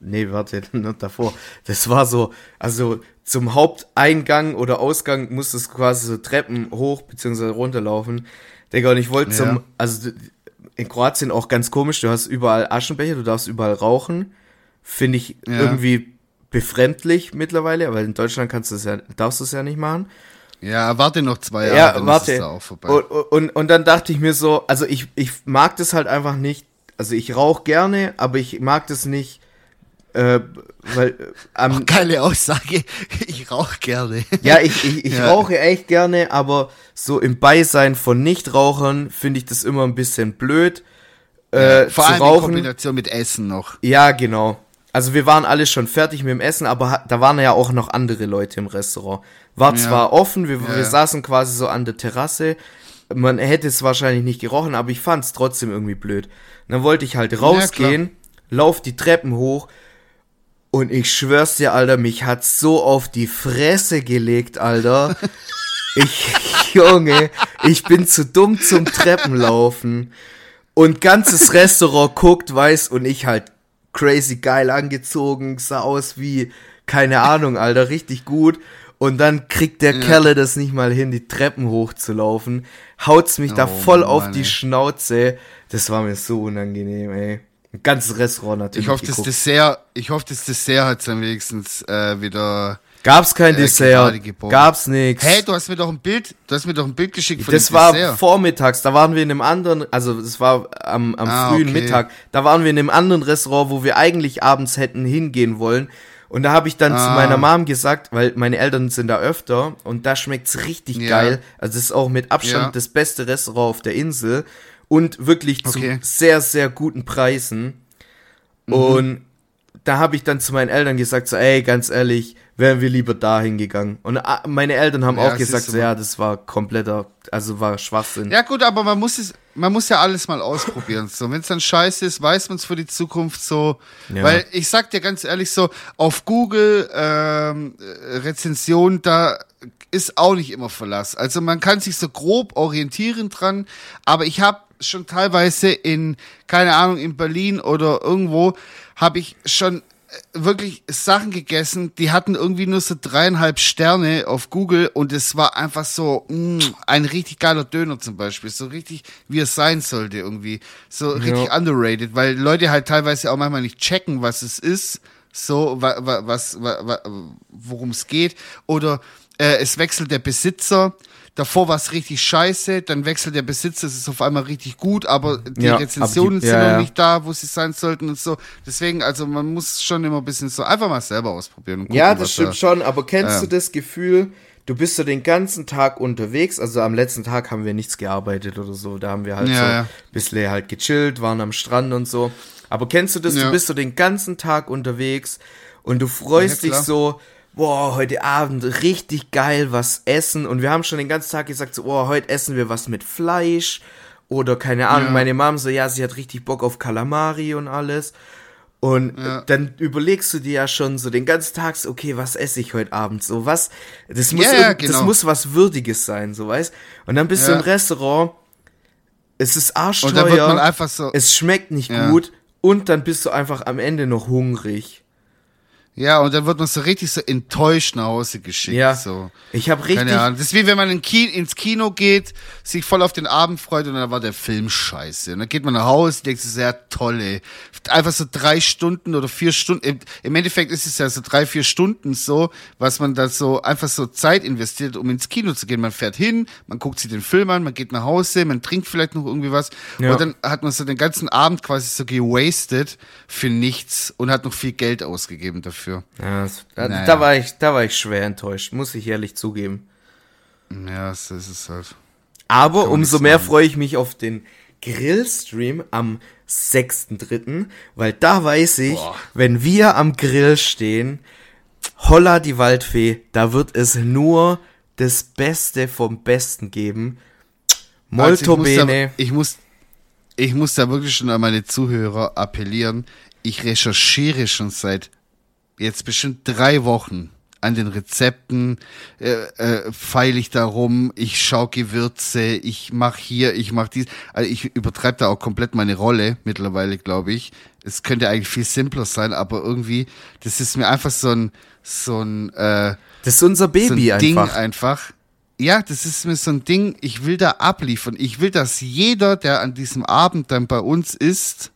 nee, warte, [laughs] noch davor. Das war so, also zum Haupteingang oder Ausgang musstest du quasi so Treppen hoch bzw. runterlaufen. Digga, und ich wollte Ja. zum, also in Kroatien auch ganz komisch, du hast überall Aschenbecher, du darfst überall rauchen. Finde ich Ja. irgendwie befremdlich mittlerweile, weil in Deutschland kannst du es ja, darfst du es ja nicht machen. Ja, warte noch zwei Jahre, Ja, dann ist warte. es da auch vorbei. Und, und, und dann dachte ich mir so, also ich, ich mag das halt einfach nicht. Also ich rauche gerne, aber ich mag das nicht, äh, weil äh, am, Geile Aussage. [laughs] Ich rauche gerne. ja, ich, ich, ich Ja. rauche echt gerne, aber so im Beisein von Nichtrauchern finde ich das immer ein bisschen blöd. Äh, Vor zu allem in rauchen. Kombination mit Essen noch. Ja, genau. Also wir waren alle schon fertig mit dem Essen, aber da waren ja auch noch andere Leute im Restaurant. War Ja. zwar offen, wir, Ja, wir ja. saßen quasi so an der Terrasse. Man hätte es wahrscheinlich nicht gerochen, aber ich fand es trotzdem irgendwie blöd. Und dann wollte ich halt rausgehen, lauf die Treppen hoch und ich schwör's dir, Alter, mich hat so auf die Fresse gelegt, Alter. [laughs] Ich, Junge, ich bin zu dumm zum Treppenlaufen. Und ganzes Restaurant guckt, weiß, und ich halt crazy geil angezogen, sah aus wie, keine Ahnung, Alter, richtig gut. Und dann kriegt der Kerle das nicht mal hin, die Treppen hochzulaufen, haut's mich da Oh voll auf Mann, die ey. Schnauze. Das war mir so unangenehm, ey. Ein ganzes Restaurant natürlich. Ich hoffe, das. Dessert, ich hoffe, das Dessert hat dann wenigstens äh, wieder. Gab's kein äh, Dessert, gab's nix. Hey, du hast mir doch ein Bild, du hast mir doch ein Bild geschickt von Das war Dessert. vormittags, da waren wir in einem anderen, also das war am, am Ah, frühen okay. Mittag, da waren wir in einem anderen Restaurant, wo wir eigentlich abends hätten hingehen wollen. Und da habe ich dann zu Ah. meiner Mom gesagt, weil meine Eltern sind da öfter und da schmeckt's richtig Ja. geil. Also das ist auch mit Abstand Ja. das beste Restaurant auf der Insel und wirklich Okay. zu sehr, sehr guten Preisen. Mhm. Und da habe ich dann zu meinen Eltern gesagt, so, ey, ganz ehrlich, wären wir lieber dahin gegangen. Und ah, meine Eltern haben Ja, auch gesagt, so, ja, das war kompletter, also war Schwachsinn. Ja gut, aber man muss es, man muss ja alles mal ausprobieren. So, wenn es dann scheiße ist, weiß man es für die Zukunft so. Ja. Weil ich sag dir ganz ehrlich so, auf Google ähm, äh, Rezension da ist auch nicht immer Verlass. Also man kann sich so grob orientieren dran, aber ich habe schon teilweise in keine Ahnung in Berlin oder irgendwo habe ich schon wirklich Sachen gegessen, die hatten irgendwie nur so dreieinhalb Sterne auf Google und es war einfach so mm, ein richtig geiler Döner zum Beispiel, so richtig wie es sein sollte irgendwie, so richtig underrated, weil Leute halt teilweise auch manchmal nicht checken, was es ist, so wa, wa, was, wa, wa, worum es geht oder äh, es wechselt der Besitzer. Davor war es richtig scheiße, dann wechselt der Besitzer, es ist auf einmal richtig gut, aber die Ja, Rezensionen aber die- sind ja, noch ja. nicht da, wo sie sein sollten und so. Deswegen, also man muss schon immer ein bisschen so einfach mal selber ausprobieren. Und gucken, Ja, das stimmt da- schon, aber kennst Ja. du das Gefühl, du bist so den ganzen Tag unterwegs, also am letzten Tag haben wir nichts gearbeitet oder so, da haben wir halt so ein bisschen halt gechillt, waren am Strand und so. Aber kennst du das, du bist so den ganzen Tag unterwegs und du freust dich so, boah, heute Abend richtig geil was essen und wir haben schon den ganzen Tag gesagt, so, boah, heute essen wir was mit Fleisch oder keine Ahnung, Ja. meine Mom so, ja, sie hat richtig Bock auf Kalamari und alles. Und Ja. dann überlegst du dir ja schon so den ganzen Tag, so, okay, was esse ich heute Abend? So, was, das muss, Ja, irgend- das genau. muss was Würdiges sein, so, weißt? Und dann bist du im Restaurant, es ist arschteuer, so, es schmeckt nicht gut und dann bist du einfach am Ende noch hungrig. Ja, und dann wird man so richtig so enttäuscht nach Hause geschickt. Ja, So. ich habe richtig, Keine Ahnung. Das ist wie wenn man in Ki ins Kino geht, sich voll auf den Abend freut und dann war der Film scheiße. Und dann geht man nach Hause, denkt sich, sehr tolle. Einfach so drei Stunden oder vier Stunden. Im, Im Endeffekt ist es ja so drei, vier Stunden so, was man da so einfach so Zeit investiert, um ins Kino zu gehen. Man fährt hin, man guckt sich den Film an, man geht nach Hause, man trinkt vielleicht noch irgendwie was. Ja. Und dann hat man so den ganzen Abend quasi so gewastet für nichts und hat noch viel Geld ausgegeben dafür. Ja, das, da, Naja. da war ich, da war ich schwer enttäuscht, muss ich ehrlich zugeben. Ja, so ist es halt. Aber umso mehr freue ich mich auf den Grillstream am 6.3., weil da weiß ich, Boah. wenn wir am Grill stehen, holla die Waldfee, da wird es nur das Beste vom Besten geben. Also Molto ich muss da- bene. Ich muss, ich muss da wirklich schon an meine Zuhörer appellieren. Ich recherchiere schon seit jetzt bestimmt drei Wochen an den Rezepten, äh, äh, feile ich da rum, ich schau Gewürze, ich mach hier, ich mach dies. Also ich übertreibe da auch komplett meine Rolle mittlerweile, glaube ich. Es könnte eigentlich viel simpler sein, aber irgendwie, das ist mir einfach so ein, so ein, äh, Das ist unser so Baby ein Ding einfach. einfach. Ja, das ist mir so ein Ding, ich will da abliefern. Ich will, dass jeder, der an diesem Abend dann bei uns ist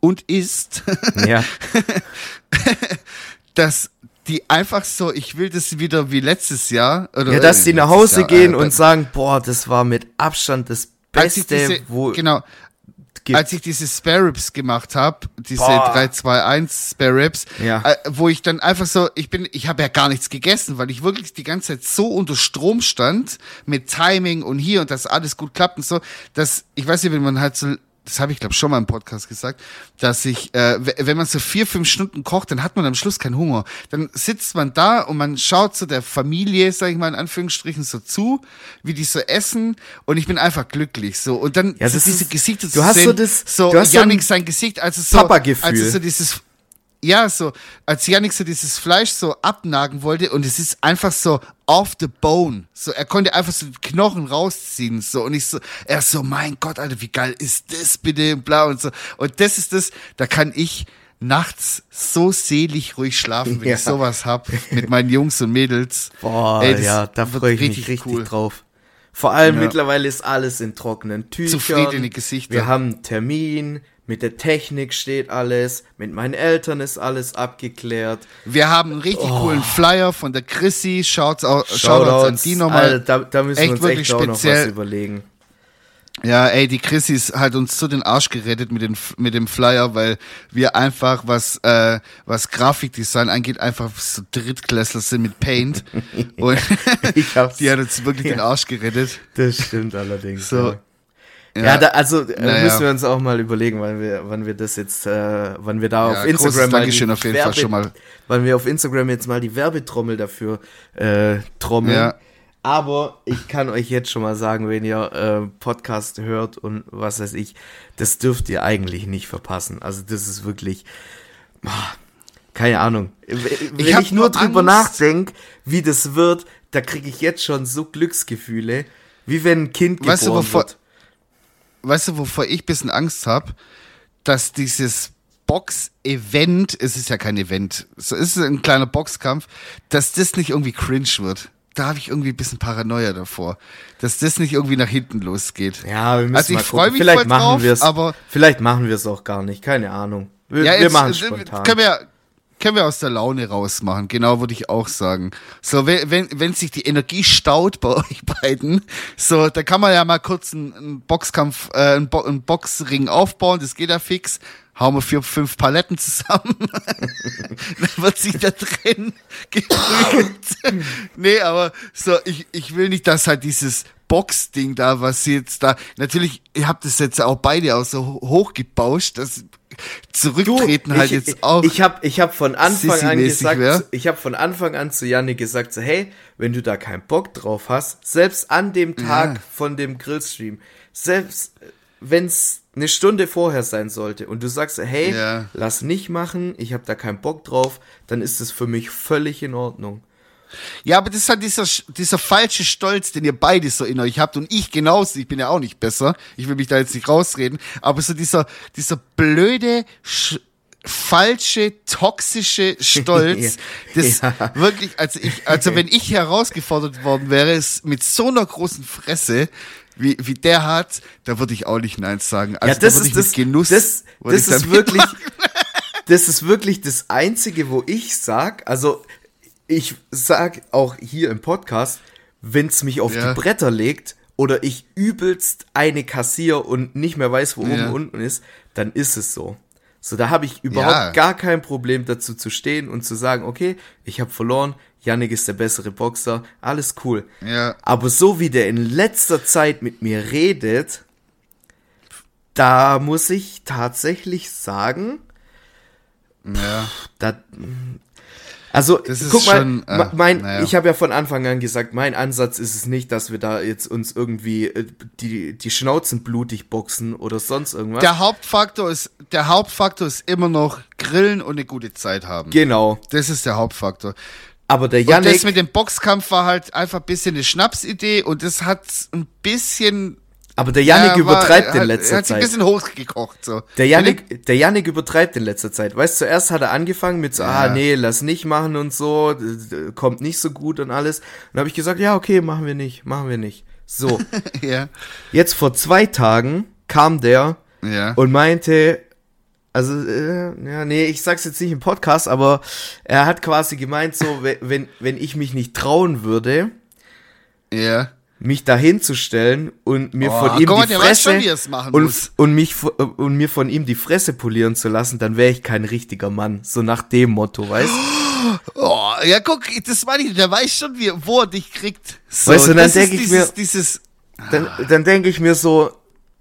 und isst, Ja. [laughs] dass die einfach so, ich will das wieder wie letztes Jahr. Oder ja, dass die nach letztes Hause Jahr, gehen äh, und sagen, boah, das war mit Abstand das Beste, diese, wo genau, gibt. als ich diese Spare Ribs gemacht habe, diese Boah. 321 Spare Ribs, Ja. äh, wo ich dann einfach so, ich bin, ich habe ja gar nichts gegessen, weil ich wirklich die ganze Zeit so unter Strom stand mit Timing und hier und das alles gut klappt und so, dass ich weiß nicht, wenn man halt so das habe ich glaube schon mal im Podcast gesagt, dass ich, äh, wenn man so vier, fünf Stunden kocht, dann hat man am Schluss keinen Hunger. Dann sitzt man da und man schaut so der Familie, sage ich mal in Anführungsstrichen, so zu, wie die so essen und ich bin einfach glücklich so. Und dann Ja, so das diese ist- Gesichter du zu hast sehen, so das- so du hast so Yannick ein sein Gesicht, als es so, Papa-Gefühl. als es so dieses ja, so, als Yannick so dieses Fleisch so abnagen wollte und es ist einfach so off the bone. So, er konnte einfach so Knochen rausziehen, so, und ich so, er so, mein Gott, Alter, wie geil ist das bitte, und bla, und so. Und das ist das, da kann ich nachts so selig ruhig schlafen, wenn [laughs] Ja. ich sowas hab, mit meinen Jungs und Mädels. Boah, Ey, ja, da freue ich mich richtig cool. drauf. Vor allem Ja. mittlerweile ist alles in trockenen Tüchern. Zufriedene Gesichter. Wir haben einen Termin, mit der Technik steht alles, mit meinen Eltern ist alles abgeklärt. Wir haben einen richtig Oh. coolen Flyer von der Chrissy, schaut's, au- Shoutouts an die nochmal. Alter, da, da müssen Echt wir uns wirklich echt auch noch was speziell. überlegen. Ja, ey, die Chrissys hat uns so den Arsch gerettet mit, den, mit dem Flyer, weil wir einfach, was, äh, was Grafikdesign angeht, einfach so Drittklässler sind mit Paint. [laughs] Und [laughs] die hat uns wirklich den Ja. Arsch gerettet. Das stimmt allerdings. So. Ja. Ja, da, also äh, Naja. müssen wir uns auch mal überlegen, wann wir, wann wir das jetzt, äh, wann wir da Ja, auf Instagram mal Dankeschön auf jeden Fall schon mal. wann wir auf Instagram jetzt mal die Werbetrommel dafür äh, trommeln. Ja. Aber ich kann euch jetzt schon mal sagen, wenn ihr äh, Podcast hört und was weiß ich, das dürft ihr eigentlich nicht verpassen. Also das ist wirklich, ah, keine Ahnung. Wenn Ich ich, nur drüber nachdenke, wie das wird, da kriege ich jetzt schon so Glücksgefühle, wie wenn ein Kind geboren Weißt du, wird. Weißt du, wovor ich ein bisschen Angst habe? Dass dieses Box-Event, es ist ja kein Event, so ist es ein kleiner Boxkampf, dass das nicht irgendwie cringe wird. Da habe ich irgendwie ein bisschen Paranoia davor, dass das nicht irgendwie nach hinten losgeht. Ja, wir müssen Also ich mal freu gucken. mich Vielleicht voll machen drauf, wir es, aber- vielleicht machen wir es auch gar nicht, keine Ahnung. Wir, Ja, wir machen es äh, spontan. Können wir, können wir aus der Laune rausmachen, genau würde ich auch sagen. So, wenn, wenn, wenn sich die Energie staut bei [laughs] euch beiden, so, da kann man ja mal kurz einen, einen Boxkampf, äh, einen, Bo einen Boxring aufbauen, das geht ja fix. Hauen wir vier, fünf Paletten zusammen. [laughs] Dann wird sich da drin geprügelt. nee, aber so, ich, ich will nicht, dass halt dieses Box-Ding da, was sie jetzt da, natürlich, ihr habt das jetzt auch beide auch so ho- hochgebauscht, das Zurücktreten halt ich, jetzt auch. Ich habe ich hab von Anfang an gesagt, wär. ich habe von Anfang an zu Janne gesagt, so, hey, wenn du da keinen Bock drauf hast, selbst an dem Tag Ja. von dem Grillstream, selbst wenn es eine Stunde vorher sein sollte und du sagst, hey, Ja. lass nicht machen, ich habe da keinen Bock drauf, dann ist es für mich völlig in Ordnung. Ja, aber das ist halt dieser, dieser falsche Stolz, den ihr beide so in euch habt und ich genauso. Ich bin ja auch nicht besser. Ich will mich da jetzt nicht rausreden. Aber so dieser, dieser blöde, sch falsche, toxische Stolz, [laughs] das Ja. wirklich, also ich, also wenn ich herausgefordert worden wäre, es mit so einer großen Fresse, wie, wie der hat, da würde ich auch nicht Nein sagen. Also ja, das da ist das, Genuss. das, das ist wirklich, [laughs] das ist wirklich das einzige, wo ich sag, also ich sag auch hier im Podcast, wenn's mich auf Ja. die Bretter legt oder ich übelst eine kassier und nicht mehr weiß, wo oben Ja. und unten ist, dann ist es so. So, da habe ich überhaupt Ja. gar kein Problem dazu zu stehen und zu sagen, okay, ich habe verloren, Yannick ist der bessere Boxer, alles cool. Ja. Aber so wie der in letzter Zeit mit mir redet, da muss ich tatsächlich sagen, ja. da, also Das ist guck mal, schon, äh, mein, naja. ich habe ja von Anfang an gesagt, mein Ansatz ist es nicht, dass wir da jetzt uns irgendwie äh, die, die Schnauzen blutig boxen oder sonst irgendwas. Der Hauptfaktor ist, der Hauptfaktor ist immer noch Grillen und eine gute Zeit haben. genau. Das ist der Hauptfaktor. Aber der Und das mit dem Boxkampf war halt einfach ein bisschen eine Schnapsidee und das hat ein bisschen. Aber der Yannick ja, übertreibt in hat, letzter hat sich ein Zeit. bisschen hochgekocht. So. Der Yannick, der Yannick übertreibt in letzter Zeit. Weißt du, zuerst hat er angefangen mit so, ah, Ja. nee, lass nicht machen und so, kommt nicht so gut und alles. Und dann habe ich gesagt, ja, okay, machen wir nicht, machen wir nicht. So, [laughs] ja. jetzt vor zwei Tagen kam der Ja. und meinte, also, äh, ja, nee, ich sag's jetzt nicht im Podcast, aber er hat quasi gemeint, so, we- wenn, wenn ich mich nicht trauen würde, ja. Mich da hinzustellen und mir Oh, von ihm mal, die Fresse schon, und, und mich und mir von ihm die Fresse polieren zu lassen, dann wäre ich kein richtiger Mann, so nach dem Motto, weißt? Oh, ja, guck, das meine ich, der weiß schon, wie, wo er dich kriegt. So, Weißt du, dann das denk ist ich dieses, mir- Dieses, Dann, dann denke ich mir so,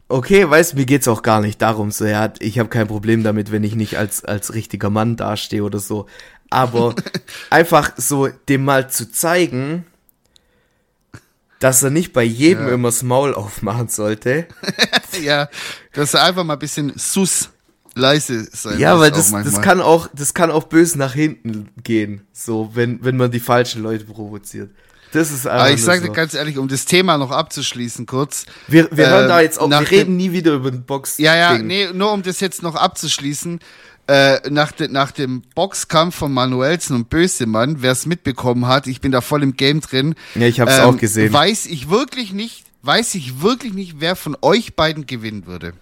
okay, weißt, mir geht's auch gar nicht darum, so ja, ich habe kein Problem damit, wenn ich nicht als als richtiger Mann dastehe oder so, aber [laughs] einfach so dem mal zu zeigen, dass er nicht bei jedem Ja. immer das Maul aufmachen sollte. [laughs] ja, dass er einfach mal ein bisschen sus leise sein Ja, weil das, das kann auch, das kann auch böse nach hinten gehen, so, wenn, wenn man die falschen Leute provoziert. Das ist einfach Aber ich sage dir so. ganz ehrlich, um das Thema noch abzuschließen kurz. wir, wir äh, hören da jetzt auch, wir reden nie wieder über den Box. Ja, ja, nee, nur um das jetzt noch abzuschließen. Äh, nach, de, nach dem Boxkampf von Manuelsen und Bösemann, wer es mitbekommen hat, ich bin da voll im Game drin. ähm, Ja, ich hab's auch gesehen. Weiß ich wirklich nicht, weiß ich wirklich nicht, wer von euch beiden gewinnen würde.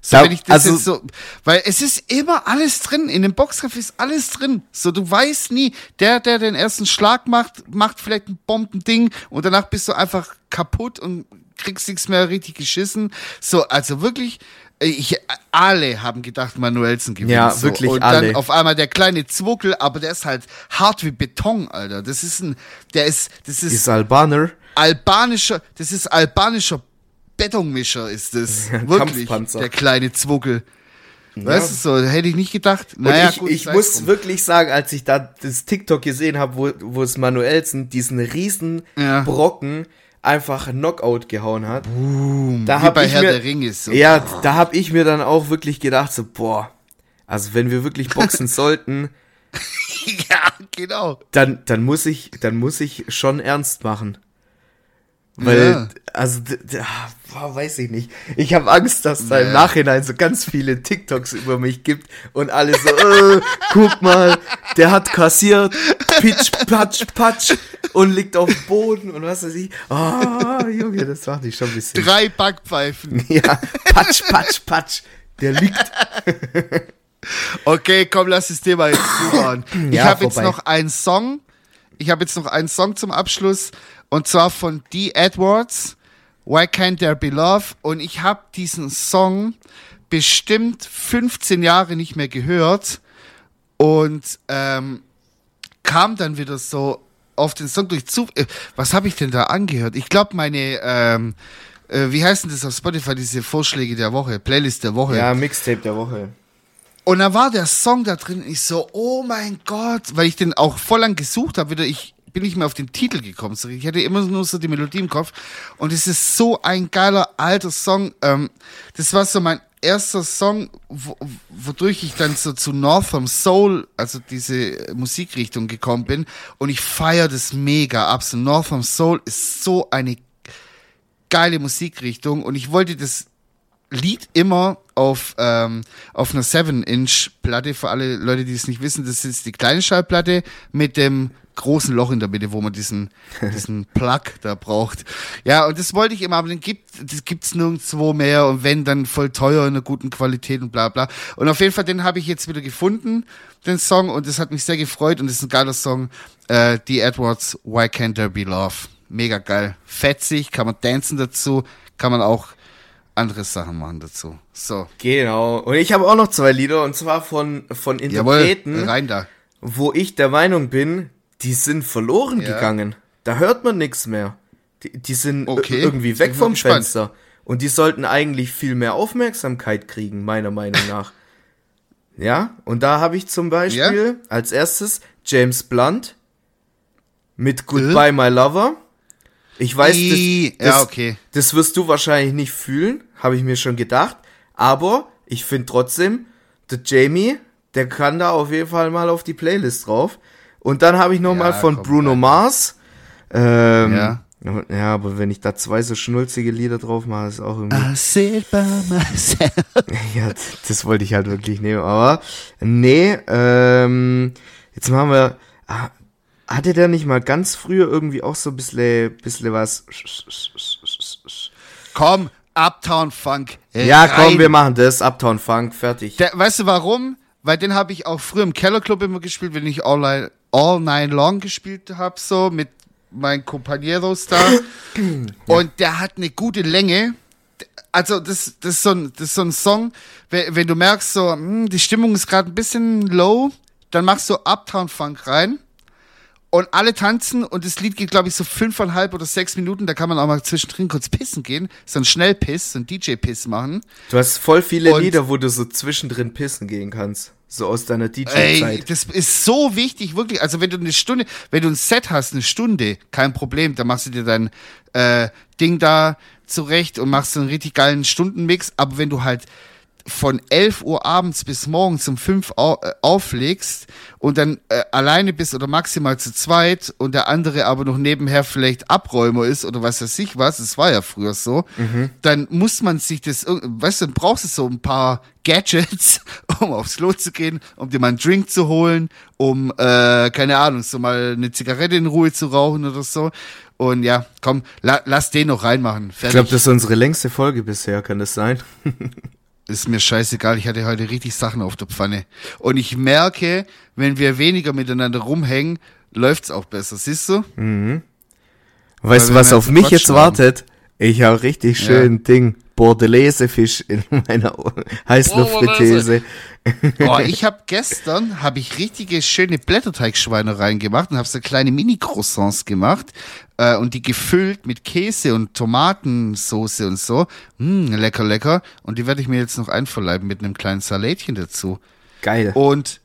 So, Da- wenn ich das also- jetzt so, weil es ist immer alles drin, in dem Boxkampf ist alles drin. So, du weißt nie, der, der den ersten Schlag macht, macht vielleicht ein Bombending und danach bist du einfach kaputt und kriegst nichts mehr richtig geschissen. So, also wirklich, ich, alle haben gedacht, Manuelsen gewinnt. Ja, so. wirklich und alle. dann auf einmal der kleine Zwuckel, aber der ist halt hart wie Beton, Alter. Das ist ein, der ist, das ist Ist Albaner. albanischer, das ist albanischer Betonmischer ist. Ja, [laughs] ein Wirklich, der kleine Zwuckel. Weißt du, so hätte ich nicht gedacht. Und Naja, ich, gut, ich muss drum. wirklich sagen, als ich da das TikTok gesehen habe, wo, wo es Manuelsen diesen riesen Ja. Brocken einfach Knockout gehauen hat. da Wie bei ich Herr mir, der Ringe ist so. Ja, da habe ich mir dann auch wirklich gedacht, so, boah, also wenn wir wirklich [laughs] boxen sollten, [laughs] ja, genau. dann, dann muss ich, dann muss ich schon ernst machen. Weil, Ja. also, ah, boah, weiß ich nicht. Ich habe Angst, dass da im Ja. Nachhinein so ganz viele TikToks über mich gibt und alle so, äh, guck mal, der hat kassiert, pitsch, patsch, patsch und liegt auf dem Boden und was weiß ich. Ah, Junge, das macht dich schon ein bisschen. Drei Backpfeifen. [laughs] Ja, patsch, patsch, patsch. Der liegt. [laughs] Okay, komm, lass das Thema jetzt zubauen. [clears throat] Ich Ja, habe jetzt noch einen Song. Ich habe jetzt noch einen Song zum Abschluss. Und zwar von D. Edwards. Why Can't There Be Love? Und ich habe diesen Song bestimmt 15 Jahre nicht mehr gehört. Und ähm, kam dann wieder so auf den Song durch zu. Äh, was habe ich denn da angehört? Ich glaube, meine. Ähm, äh, wie heißen das auf Spotify, diese Vorschläge der Woche, Playlist der Woche? Ja, Mixtape der Woche. Und da war der Song da drin und ich so, oh mein Gott, weil ich den auch voll lang gesucht habe, wieder ich bin nicht mehr auf den Titel gekommen. Ich hatte immer nur so die Melodie im Kopf und es ist so ein geiler alter Song. Ähm, das war so mein erster Song, wo, wodurch ich dann so zu Northam Soul, also diese Musikrichtung gekommen bin und ich feiere das mega ab. So Northam Soul ist so eine geile Musikrichtung und ich wollte das Lied immer auf, ähm, auf einer 7-Inch-Platte. Für alle Leute, die es nicht wissen, das ist die kleine Schallplatte mit dem großen Loch in der Mitte, wo man diesen, [laughs] diesen Plug da braucht. Ja, und das wollte ich immer, aber den gibt, das gibt's nirgendwo mehr und wenn, dann voll teuer in einer guten Qualität und bla bla. Und auf jeden Fall, den habe ich jetzt wieder gefunden, den Song, und das hat mich sehr gefreut und das ist ein geiler Song. Äh, die Edwards, Why Can't There Be Love? Mega geil. Fetzig, kann man dancen dazu, kann man auch andere Sachen machen dazu. So. Genau. Und ich habe auch noch zwei Lieder und zwar von, von Jawohl, Interpreten, rein da. wo ich der Meinung bin, die sind verloren Ja. gegangen. Da hört man nichts mehr. Die, die sind Okay, ir- irgendwie weg vom gespannt. Fenster. Und die sollten eigentlich viel mehr Aufmerksamkeit kriegen, meiner Meinung nach. [laughs] ja, und da habe ich zum Beispiel als erstes James Blunt mit Goodbye My Lover. Ich weiß, I- das, ja, das, okay. das wirst du wahrscheinlich nicht fühlen, habe ich mir schon gedacht. Aber ich finde trotzdem, der Jamie, der kann da auf jeden Fall mal auf die Playlist drauf. Und dann habe ich noch Ja, mal von Bruno rein. Mars. Ähm, Ja. Ja, aber wenn ich da zwei so schnulzige Lieder drauf mache, ist auch irgendwie. I sit by myself. [laughs] Ja, das wollte ich halt wirklich nehmen. Aber nee, ähm, jetzt machen wir. Ah, hatte der nicht mal ganz früher irgendwie auch so ein bisschen, bisschen was? Komm, Uptown Funk. Ja, komm, rein. wir machen das. Uptown Funk, fertig. Der, weißt du warum? Weil den habe ich auch früher im Kellerclub immer gespielt, wenn ich All, Night- All Night Long gespielt habe, so mit meinen Compañeros da. [clears throat] Und der hat eine gute Länge. Also das, das, ist, so ein, das ist so ein Song, wenn, wenn du merkst, so hm, die Stimmung ist gerade ein bisschen low, dann machst du Uptown Funk rein und alle tanzen und das Lied geht, glaube ich, so fünfeinhalb oder sechs Minuten. Da kann man auch mal zwischendrin kurz pissen gehen, so ein Schnellpiss, so ein DJ-Piss machen. Du hast voll viele Und- Lieder, wo du so zwischendrin pissen gehen kannst. So aus deiner DJ-Zeit. das ist so wichtig, wirklich. Also wenn du eine Stunde, wenn du ein Set hast, eine Stunde, kein Problem, dann machst du dir dein äh, Ding da zurecht und machst so einen richtig geilen Stundenmix. Aber wenn du halt von 11 Uhr abends bis morgens um 5 au äh, auflegst und dann äh, alleine bist oder maximal zu zweit und der andere aber noch nebenher vielleicht Abräumer ist oder was weiß ich was, das war ja früher so, dann muss man sich das, weißt du, dann brauchst du so ein paar Gadgets, [laughs] um aufs Klo zu gehen, um dir mal einen Drink zu holen, um, äh, keine Ahnung, so mal eine Zigarette in Ruhe zu rauchen oder so. Und ja, komm, la lass den noch reinmachen. Ich Fertig. glaube, das ist unsere längste Folge bisher, kann das sein? [laughs] Ist mir scheißegal, ich hatte heute richtig Sachen auf der Pfanne. Und ich merke, wenn wir weniger miteinander rumhängen, läuft's auch besser, siehst du? Weißt du, was auf mich jetzt haben. wartet? Ich habe richtig schön Ding. Bordelaise-Fisch in meiner Heißluftfritteuse. Oh, [laughs] ich habe gestern habe ich richtige schöne Blätterteigschweinereien gemacht und habe so kleine Mini-Croissants gemacht äh, und die gefüllt mit Käse und Tomatensoße und so. Mm, lecker, lecker. Und die werde ich mir jetzt noch einverleiben mit einem kleinen Salätchen dazu. Geil. Und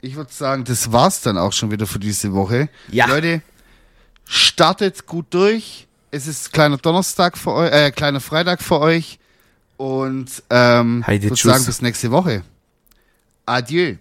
ich würde sagen, das war's dann auch schon wieder für diese Woche. Ja. Leute, startet gut durch. Es ist kleiner Donnerstag für euch, äh, kleiner Freitag für euch. Und ähm, ich würde sagen, bis nächste Woche. Adieu.